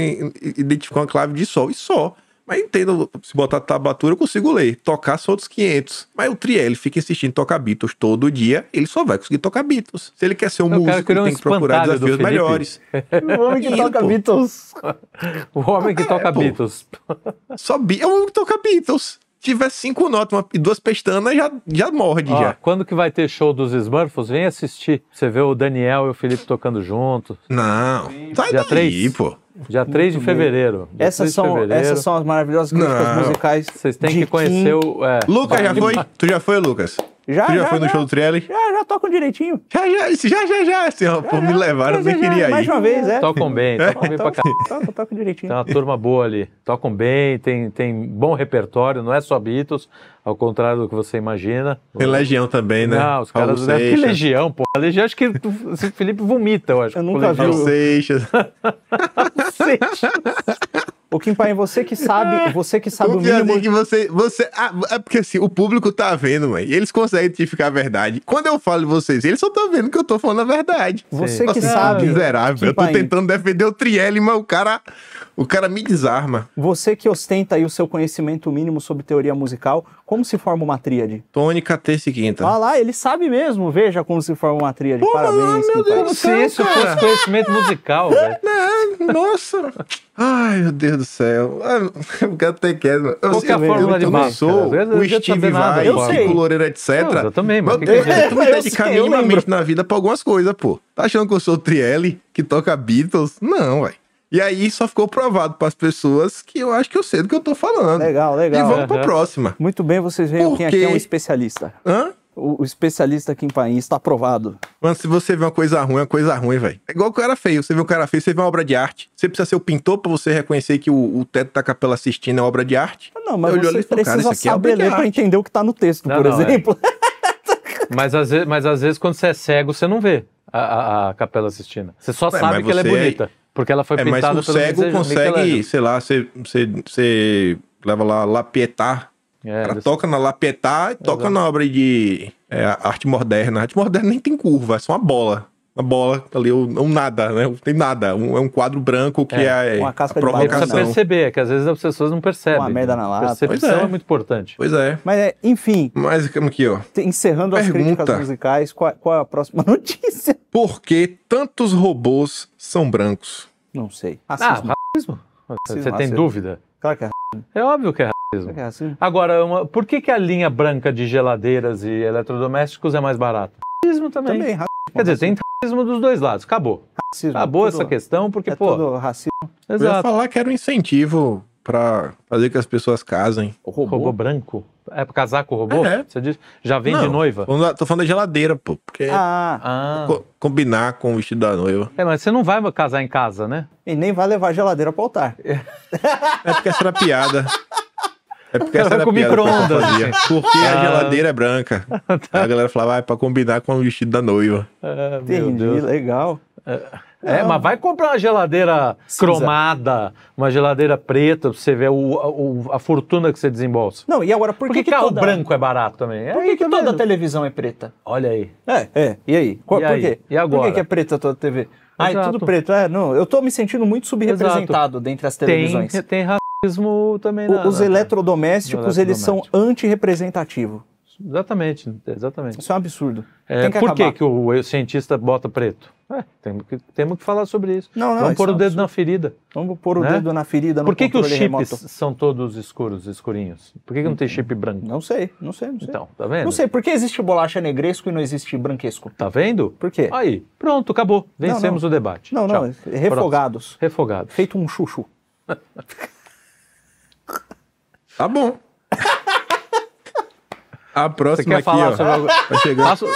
identificar uma clave de sol e só. Mas entendo, se botar tablatura eu consigo ler. Tocar são outros 500. Mas o Trielli fica insistindo em tocar Beatles todo dia, ele só vai conseguir tocar Beatles. Se ele quer ser um Eu quero músico, ele tem que procurar desafios melhores. O homem que toca pô. Beatles. o homem que toca É, pô. Beatles. Só Be é o que toca Beatles. Se tiver cinco notas e duas pestanas, já, já morde Ó, já. quando que vai ter show dos Smurfs? Vem assistir. Você vê o Daniel e o Felipe tocando juntos. Não. Sai Dia daí, três. pô. Dia 3 de fevereiro. Dia Essas 3 de são, fevereiro. essas são as maravilhosas críticas Não. musicais. Vocês têm de que conhecer o. é, Lucas, já foi? Tu já foi, Lucas? Já, tu já, já, foi no já. show do Trielli? Já, já tocam direitinho. Já, já, já, já, já. Assim, ó, pô, me levaram, eu Já, nem queria Mais ir. de uma vez, é. Tocam bem, tocam bem pra Toca, caralho. toca, toca direitinho. Tem uma turma boa ali. Tocam bem, tem, tem bom repertório, não é só Beatles, ao contrário do que você imagina. Tem Legião também, né? Não, os caras. Que Seixas. legião, pô. A legião, acho que esse Felipe vomita, eu acho. Eu nunca vi. Raul Seixas. Ô, Kim Paim, você que sabe, você que sabe o Confia mínimo. assim que você, você. Ah, é porque assim, o público tá vendo, mãe. Eles conseguem identificar a verdade. Quando eu falo de vocês, eles só estão vendo que eu tô falando a verdade. Você Sim. que Nossa, sabe. miserável. Eu tô tentando defender o Trielli, mas o cara. O cara me desarma. Você que ostenta aí o seu conhecimento mínimo sobre teoria musical, como se forma uma tríade? Tônica, terça e quinta. Olha lá, ele sabe mesmo. Veja como se forma uma tríade. Pô, Parabéns, mano, meu. Deus. Como se isso fosse conhecimento musical, velho. É, nossa. Ai, meu Deus do céu. Ah, Eu quero ter quieto. mano. Eu, Qual que é a eu- fórmula eu de não máscara? sou o Steve Vai. Chico Loureiro, etc. Não, eu também, mas Meu o que que Deus, é? eu que dedicar sei, eu minimamente na vida pra algumas coisas, pô. Tá achando que eu sou o Trielli, que toca Beatles? Não, velho. E aí só ficou provado pras pessoas que eu acho que eu sei do que eu tô falando. Legal, E legal. vamos pra Aham. próxima. Muito bem, vocês veem Por quem aqui é um especialista. Hã? O, o especialista Kim Paim está aprovado. Mano, se você vê uma coisa ruim, é uma coisa ruim, velho. É igual o cara feio. Você vê um cara feio, você vê uma obra de arte. Você precisa ser o pintor pra você reconhecer que o, o teto da Capela Sistina é obra de arte. Ah, Não, mas Eu você e cara, precisa isso aqui é saber de ler para entender o que está no texto, Não, por não, é. exemplo. Mas às, vezes, mas às vezes, quando você é cego, você não vê a, a, a Capela Sistina. Você só Ué, sabe que ela é você- bonita. Porque ela foi É, mas pintada o cego consegue, sei lá, você, leva lá lapietar. É, cara desse- toca na lapietar e toca na obra de é, arte moderna. A arte moderna nem tem curva, é só uma bola. Uma bola ali, um, um nada, né? Não tem nada. Um- é um quadro branco que é, Uma casca a precisa provocação. perceber, é que às vezes as pessoas não percebem. Uma merda na lata. Percepção é. é. muito importante. Pois é. Mas, é, enfim, Mas aqui, ó. encerrando as Pergunta. críticas musicais, qual, qual é a próxima notícia? Por que tantos robôs são brancos? Não sei. Ah, Racismo. racismo. Você Racismo, tem racismo. dúvida? Claro que é É óbvio que é claro racismo. que é racismo. Agora, uma- por que, que a linha branca de geladeiras e eletrodomésticos é mais barata? Racismo também. Também, racismo. Quer dizer, tem racismo dos dois lados. Acabou. racismo. Acabou tudo- essa questão, porque, É pô. tudo racismo. Eu ia Exato. falar que era um incentivo pra fazer que as pessoas casem. O robô. Robô branco? É pra casar com o robô? É. Você diz? Já vem de Não, noiva? Tô falando da- geladeira, pô. Porque Ah, Ah. co- combinar com o vestido da noiva. É, mas você não vai casar em casa, né? e nem vai levar a geladeira para altar. É porque essa era piada. É porque essa Era com micro-ondas, fazia. assim. Porque a Ah. geladeira é branca. Aí a galera falava, ah, é pra combinar com o vestido da noiva. É, meu Entendi, Deus. legal. É, mas vai comprar uma geladeira Cinza. cromada, uma geladeira preta, pra você ver o, o- a fortuna que você desembolsa. Não, e agora, por, Por que, que, carro toda... branco é barato também? É Por que, tá toda televisão é preta? Olha aí. É, é. E aí? Qual- E por aí? quê? E agora? Por que, que é preta toda a TV? Ah, é Exato. tudo preto. É, não, eu tô me sentindo muito subrepresentado dentre as Tem, televisões. tem racismo também na, os na- eletrodomésticos, eles são eletrodoméstico. anti-representativos. Exatamente, exatamente. Isso é um absurdo. É, que por que, que o cientista bota preto? É, temos, que, temos que falar sobre isso. Não, não, Vamos pôr é o dedo na ferida. Vamos pôr o né? dedo na ferida Por que, que os chips remoto. são todos escuros, escurinhos? Por que, que não tem chip branco? Não sei, não sei, não sei. Então, tá vendo? Não sei, por que existe bolacha negresco e não existe branquesco? Tá vendo? Por quê? Aí, pronto, acabou. Vencemos não. o debate. Não, não, Tchau. refogados. Refogado. Feito um chuchu. Tá bom. A Você próxima quer aqui, falar ó. sobre algo? Vai. Faça-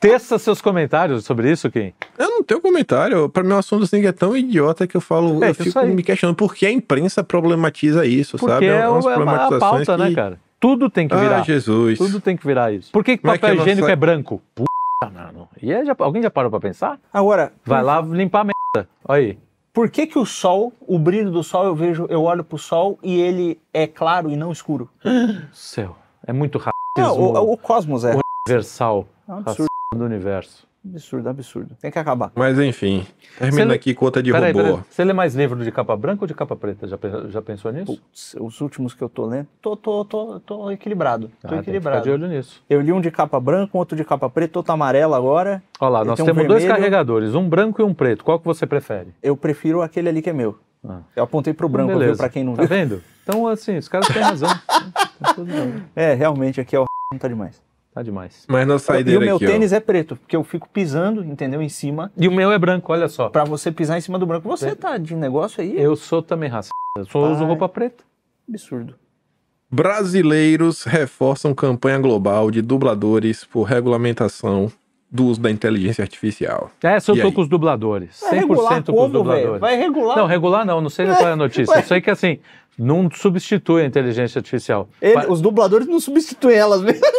Teça seus comentários sobre isso, Kim. Eu não tenho comentário. Pra mim, o assunto assim que é tão idiota que eu falo, É, eu isso fico aí. me questionando por que a imprensa problematiza isso, Porque sabe? é, umas o- é uma- a pauta, né, que- cara? Tudo tem que Ah, virar. Jesus. Tudo tem que virar isso. Por que, que Como é que papel a nossa- higiênico é branco? Puta, mano. E é, já- alguém já parou pra pensar? Agora, Vai lá limpar a merda. Olha aí. Por que que o sol, o brilho do sol, eu vejo, eu olho pro sol e ele é claro e não escuro? Céu. É muito Não, racismo o, o cosmos é. universal. É um absurdo, do universo. Absurdo, absurdo. Tem que acabar. Mas enfim, lê- aqui com outra de Peraí, robô. peraí. Você lê mais livro de capa branca ou de capa preta? Já, já pensou nisso? Putz, os últimos que eu tô lendo, tô, tô, tô, tô equilibrado. Tô Ah, tem que ficar equilibrado. de olho nisso. Eu li um de capa branca, outro de capa preta, outro amarelo agora. Olha lá, nós tem um temos dois carregadores, um branco e um preto. Qual que você prefere? Eu prefiro aquele ali que é meu. Ah. Eu apontei pro branco, Beleza. viu? Pra quem não Tá viu. vendo? Então, assim, os caras têm razão. tá tudo bem. É, realmente aqui é o não tá demais. Tá demais. Mas na E o saideira meu aqui, tênis é preto, porque eu fico pisando, entendeu? Em cima. E o meu é branco, olha só. Pra você pisar em cima do branco. Você tá de negócio aí? Eu sou também racista. Eu só uso Pai. roupa preta. Absurdo. ó. Brasileiros reforçam campanha global de dubladores por regulamentação do uso da inteligência artificial. Essa eu E tô aí? com os dubladores. 100% Vai regular com os como, velho? dubladores. Vai regular. Não, regular não, não sei qual é a notícia. Eu sei que assim, não substitui a inteligência artificial. Ele- os dubladores não substituem elas mesmo.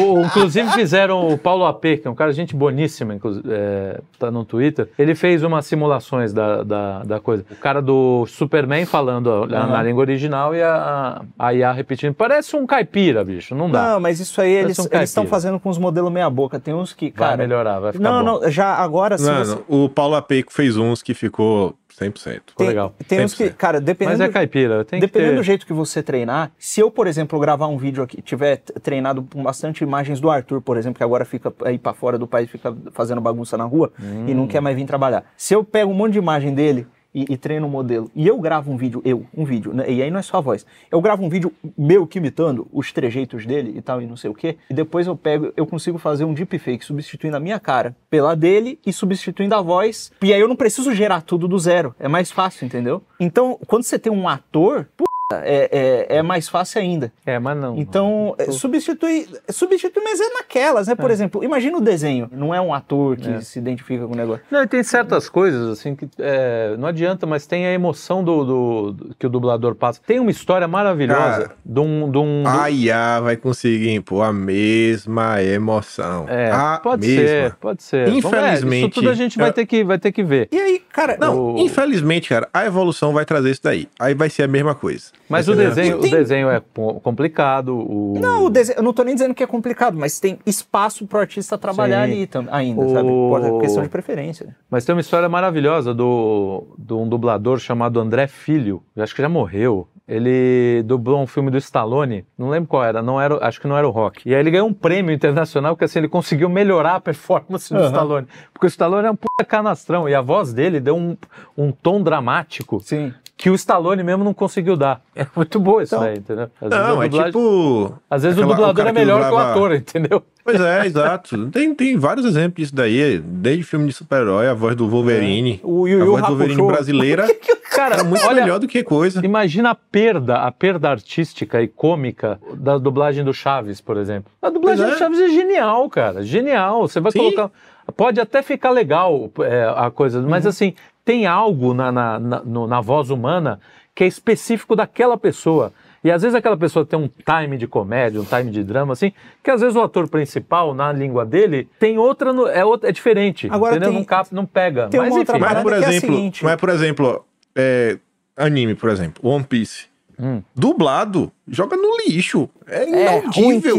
O- inclusive fizeram o Paulo AP, que é um cara gente boníssima, inclusive, é, tá no Twitter. Ele fez umas simulações da, da, da coisa. O cara do Superman falando ó, na, língua original e a, a IA repetindo. Parece um caipira, bicho. Não dá. Não, mas isso aí eles um estão fazendo com os modelos meia boca. Tem uns que, vai cara... melhorar, vai ficar Não, bom. não, já agora Mano, você... o Paulo Apeico fez uns que ficou 100%. Ficou Tem, legal. tem uns que, 100%. cara, dependendo... Mas é caipira, tem que Dependendo ter... do jeito que você treinar, se eu, por exemplo, gravar um vídeo aqui, tiver treinado com bastante imagens do Arthur, por exemplo, que agora fica aí pra fora do país, fica fazendo bagunça na rua e Hum. não quer mais vir trabalhar. Se eu pego um monte de imagem dele e, e treino o modelo, e eu gravo um vídeo, eu, um vídeo, né, e aí não é só a voz, eu gravo um vídeo meu que imitando os trejeitos dele e tal, e não sei o quê, e depois eu pego, eu consigo fazer um deepfake substituindo a minha cara pela dele e substituindo a voz, e aí eu não preciso gerar tudo do zero, é mais fácil, entendeu? Então, quando você tem um ator, é, é, é mais fácil ainda. É, mas não. Então, é, substitui, substitui, mas é naquelas, né? Por exemplo, imagina o desenho, não é um ator que É. se identifica com o negócio. Não, e tem certas coisas, assim, que é, não adianta, mas tem a emoção do, do- do- que o dublador passa. Tem uma história maravilhosa Cara, de um. De um do- A IA vai conseguir impor a mesma emoção. é, a pode mesma. ser, pode ser. Vamos- é, Infelizmente, isso tudo a gente vai eu- ter que, vai ter que ver. E aí, cara, Não, O- infelizmente, cara, a evolução vai trazer isso daí. Aí vai ser a mesma coisa. Mas o mesma desenho, o Tem- desenho é complicado. O... não, o desenho, eu não tô nem dizendo que é complicado, mas tem espaço pro artista trabalhar Sim. ali tam- ainda, O- sabe? Pode- É questão de preferência. Mas tem uma história maravilhosa do, de um dublador chamado André Filho. Eu acho que já morreu. Ele dublou um filme do Stallone, não lembro qual era, não era, acho que não era o Rock. E aí ele ganhou um prêmio internacional porque assim ele conseguiu melhorar a performance do Aham. Stallone, porque o Stallone é um puta canastrão e a voz dele deu um, um tom dramático Sim. Que o Stallone mesmo não conseguiu dar. É muito boa isso Então- daí, entendeu? Às vezes, Não, a é dublagem- tipo. às vezes o aquela- dublador cara é melhor que o dublava- ator, entendeu? Pois é, exato. Tem, tem vários exemplos disso daí. Desde filme de super-herói, a voz do Wolverine. O Yu a Yu voz do Wolverine brasileira Cara, era muito olha, melhor do que coisa. Imagina a perda, a perda artística e cômica da dublagem do Chaves, por exemplo. A dublagem é. do Chaves é genial, cara. Genial. Você vai Sim. colocar. Pode até ficar legal é, a coisa, mas Uhum. assim, tem algo na, na, na, na voz humana que é específico daquela pessoa. E às vezes aquela pessoa tem um time de comédia, um time de drama, assim, que às vezes o ator principal, na língua dele, tem outra, no- é, outra é diferente. Agora entendeu? tem- não, cap, não pega. tem mas uma enfim. Mas, por é exemplo, seguinte- mas, por exemplo, é, anime, por exemplo, One Piece. Hum. Dublado, joga no lixo. É É ruim inaudível.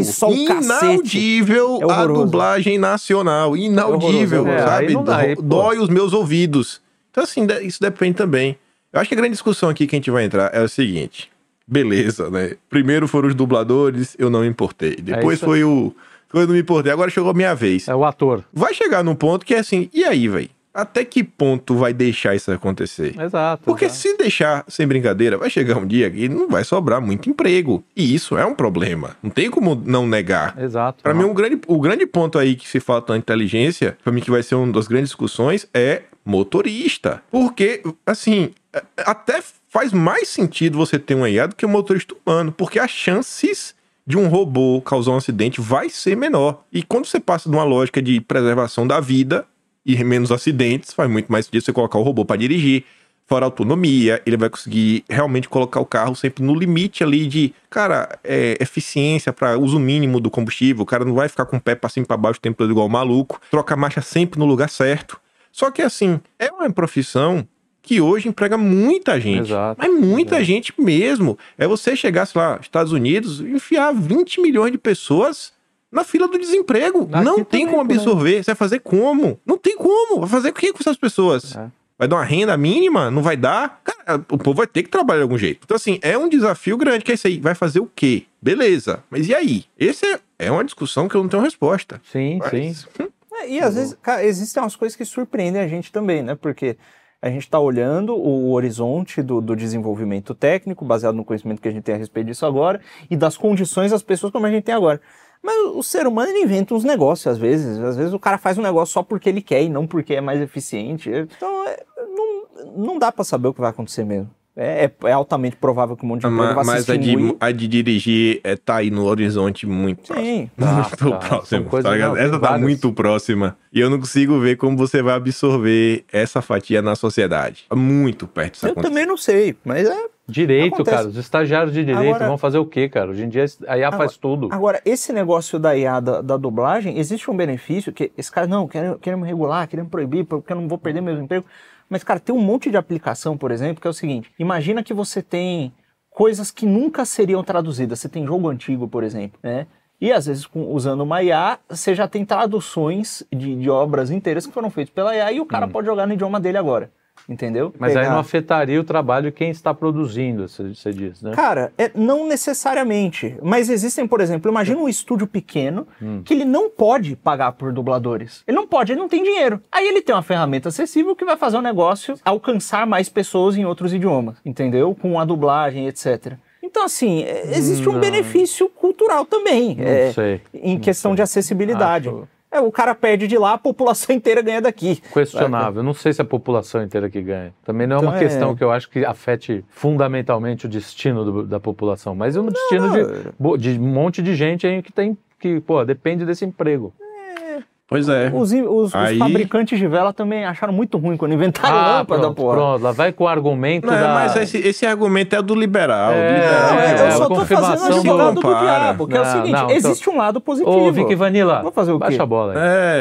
cacete. inaudível É a dublagem nacional. Inaudível, é. sabe? Dá. Dói os meus ouvidos. Então, assim, isso depende também. Eu acho que a grande discussão aqui que a gente vai entrar é o seguinte. Beleza, né? Primeiro foram os dubladores, eu não me importei. Depois isso. foi o. Eu não me importei. Agora chegou a minha vez. É o ator. Vai chegar num ponto que é assim, e aí, velho? Até que ponto vai deixar isso acontecer? Exato. Porque exato. se deixar sem brincadeira, vai chegar um dia que não vai sobrar muito emprego. E isso é um problema. Não tem como não negar. Exato. Pra mim, um grande, o grande ponto aí que se falta na inteligência, pra mim que vai ser uma das grandes discussões, é motorista. Porque, assim, até faz mais sentido você ter um IA do que um motorista humano, porque as chances de um robô causar um acidente vai ser menor. E quando você passa de uma lógica de preservação da vida, e menos acidentes, faz muito mais sentido você colocar o robô para dirigir, fora autonomia, ele vai conseguir realmente colocar o carro sempre no limite ali de, cara, é, eficiência para uso mínimo do combustível, o cara não vai ficar com o pé para cima para baixo o tempo todo igual maluco, troca a marcha sempre no lugar certo. Só que assim, é uma profissão que hoje emprega muita gente. Exato. Mas muita gente mesmo. É você chegar, sei lá, Estados Unidos, e enfiar 20 milhões de pessoas na fila do desemprego. Aqui não tem como né? absorver. Você vai fazer como? Não tem como. Vai fazer o que com essas pessoas? É. Vai dar uma renda mínima? Não vai dar? Cara, o povo vai ter que trabalhar de algum jeito. Então, assim, é um desafio grande, que é isso aí. Vai fazer o quê? Beleza. Mas e aí? Esse é, é uma discussão que eu não tenho resposta. Sim, sim. Mas, É, E às vezes, cara, existem umas coisas que surpreendem a gente também, né? Porque a gente está olhando o horizonte do, do desenvolvimento técnico, baseado no conhecimento que a gente tem a respeito disso agora, e das condições das pessoas como a gente tem agora. Mas o ser humano ele inventa uns negócios às vezes. Às vezes o cara faz um negócio só porque ele quer e não porque é mais eficiente. Então é, não, não dá para saber o que vai acontecer mesmo. É, é- é altamente provável que um monte de emprego Ma- vá mas se a de, extinguir. a de dirigir é, tá aí no horizonte muito próximo. Sim. Tá, muito tá. próximo. São coisas- tá ligado? não, essa tá várias. muito próxima. E eu não consigo ver como você vai absorver essa fatia na sociedade. Tá Muito perto disso Eu acontecer. também não sei, mas é. Direito, Acontece. cara. Os estagiários de direito Agora- vão fazer o quê, cara? Hoje em dia a IA faz tudo. Agora, esse negócio da IA da, da dublagem, existe um benefício que esse cara, não, querem, querem me regular, querem me proibir, porque eu não vou perder meu emprego. Mas, cara, tem um monte de aplicação, por exemplo, que é o seguinte: imagina que você tem coisas que nunca seriam traduzidas. Você tem jogo antigo, por exemplo, né? E às vezes, com- usando uma IA, você já tem traduções de, de obras inteiras que foram feitas pela IA e o cara pode jogar no idioma dele agora. Entendeu? Mas aí Pegar- não afetaria o trabalho de quem está produzindo, você você diz, né? Cara, é, não necessariamente. Mas existem, por exemplo, imagina um estúdio pequeno que ele não pode pagar por dubladores. Ele não pode, ele não tem dinheiro. Aí ele tem uma ferramenta acessível que vai fazer o negócio alcançar mais pessoas em outros idiomas, entendeu? Com a dublagem, etc. Então, assim, é, existe um Não. benefício cultural também. Não é, sei. em questão de acessibilidade. Acho- É, o cara perde de lá, a população inteira ganha daqui. Questionável. Não sei se é a população inteira que ganha. Também não é uma Então, é- questão que eu acho que afete fundamentalmente o destino do- da população, mas é um destino não. de, de um monte de gente aí que tem que, pô, depende desse emprego. Pois é. Os, os- os Aí- fabricantes de vela também acharam muito ruim quando inventaram lâmpada, Ah, pronto, porra. pronto, lá vai com o argumento Não, da... mas esse, esse argumento é do liberal. É, do liberal Não, é, eu é, só a tô confirmação fazendo esse do- lado do diabo, que é o Não, seguinte, não, então- existe um lado positivo. Ô, Vicky Vanilla, Vou fazer o quê? baixa a bola aí.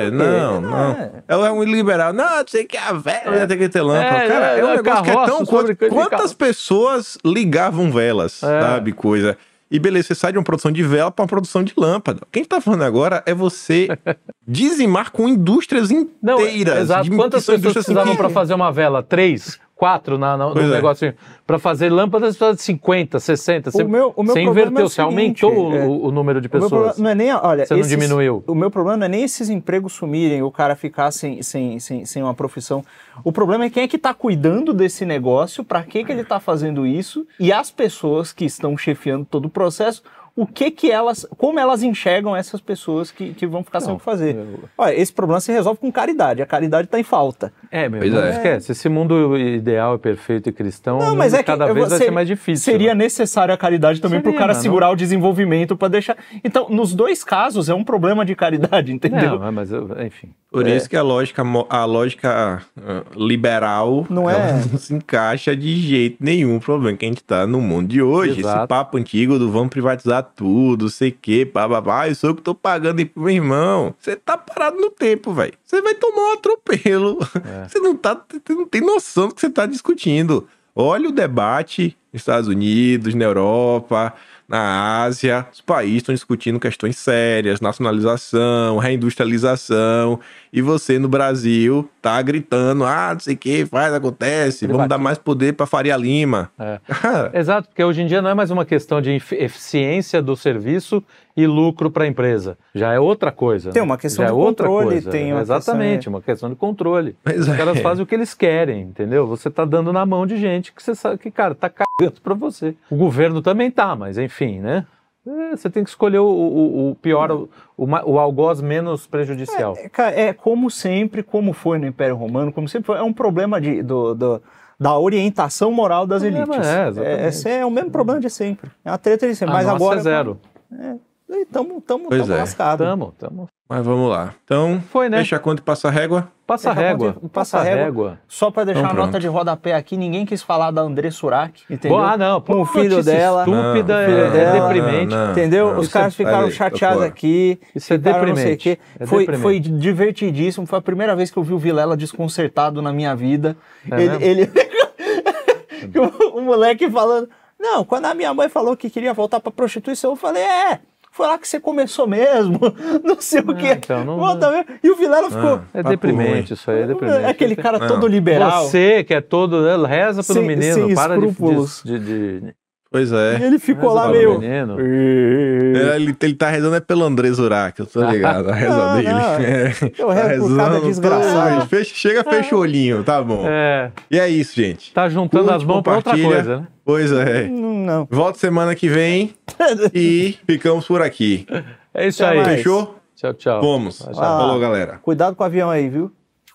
É, não, não. É. É um liberal. Não, não sei que a velha tem que ter lâmpada. É, Cara, é, é, um é negócio que é tão. Quantas, pessoas ligavam velas, É. sabe? Coisa. E beleza, você sai de uma produção de vela para uma produção de lâmpada. Quem tá falando agora é você dizimar com indústrias Não, inteiras. exato. de- Quantas pessoas precisavam que- para fazer uma vela? Três? Quatro na, na, no é. negocinho? Para fazer lâmpadas, de 50, 60. Você, meu- o meu você inverteu, é o você seguinte, aumentou é, o, o número de O meu pessoas. problema não é nem, olha, Você não esses- diminuiu. O meu problema não é nem esses empregos sumirem, o cara ficar sem, sem, sem, sem uma profissão. O problema é quem é que tá cuidando desse negócio, para que que ele tá fazendo isso, e as pessoas que estão chefiando todo o processo, o que que elas, como elas enxergam essas pessoas que, que vão ficar sem o que fazer. Olha, esse problema se resolve com caridade, a caridade tá em falta. É, meu, Pois não é. esquece. Esse mundo ideal perfeito e cristão, Não, mas é que cada vez vai ser- ser mais difícil. Seria né? necessário a caridade também para o cara mas segurar o desenvolvimento para deixar. Então, nos dois casos é um problema de caridade, entendeu? Não, é, mas eu- enfim. Por É. isso que a lógica, a lógica ah, liberal Não é- não se encaixa de jeito nenhum. O problema que a gente tá no mundo de hoje. Exato. Esse papo antigo do vamos privatizar tudo, sei que, bababá, eu sou eu que tô pagando aí pro meu irmão. Você tá parado no tempo, velho. Você vai tomar um atropelo. É. Você não, tá, você não tem noção do que você tá discutindo. Olha o debate nos Estados Unidos, na Europa, na Ásia. Os países estão discutindo questões sérias, nacionalização, reindustrialização. E você no Brasil tá gritando, ah, não sei o que, faz, acontece, vamos dar mais poder pra Faria Lima. É. Exato, porque hoje em dia não é mais uma questão de efi- eficiência do serviço e lucro para a empresa. Já é outra coisa. Tem né? uma questão Já de é outra controle, coisa. tem uma Exatamente, questão, uma questão de controle. Mas Os caras é. fazem o que eles querem, entendeu? Você tá dando na mão de gente que você sabe que, cara, tá cagando pra você. O governo também tá, mas enfim, né? É, você tem que escolher o, o- o pior, o, o, algoz menos prejudicial. É, ca- é como sempre, como foi no Império Romano, como sempre foi, é um problema de, do, do- da orientação moral das elites. é, exatamente. esse é o mesmo problema de sempre. É uma treta de sempre. A Mas nossa agora. é zero. E tamo, tamo, Pois tamo é. lascado. Tamo, tamo. Mas vamos lá. Então, Foi, né? fecha a conta e passa a régua. Passa Deixa régua. Passa Passa régua. régua. Só pra deixar Então, nota de rodapé aqui, ninguém quis falar da André Surak, entendeu? Bom, ah, não. Com o pô, filho dela. Estúpida, Não, é, filho é dela. deprimente. Não, Entendeu? não. Os caras é- ficaram aí, chateados aqui. Isso é não deprimente. É foi, deprimente. foi divertidíssimo. Foi a primeira vez que eu vi o Vilela desconcertado na minha vida. É ele. ele- o, o moleque falando. Não, quando a minha mãe falou que queria voltar pra prostituição, eu falei, é. Foi lá que você começou mesmo. Não sei o quê. então, não-. E o Vilela ficou. Ah, É papo deprimente isso aí, é deprimente. É aquele cara Não. todo liberal. Você que é todo, reza pelo Sem- menino, sem para de, escrúpulos. de, de, Pois E é. ele ficou lá pelo meio. É, Ele, ele tá rezando é pelo André Zurak, eu tô ligado, a reza Não, dele. não. É, Eu tá rezo por cada rezando, desgraçado. fecha- chega, fecha o olhinho, tá bom. É, E é isso, gente. tá juntando Curte, as mãos pra outra coisa, né? Pois é. Não, não. Volta semana que vem e ficamos por aqui. É isso Até aí. mais. Fechou? Tchau, tchau. Vamos. Tchau. Falou, galera. Cuidado com o avião aí, viu?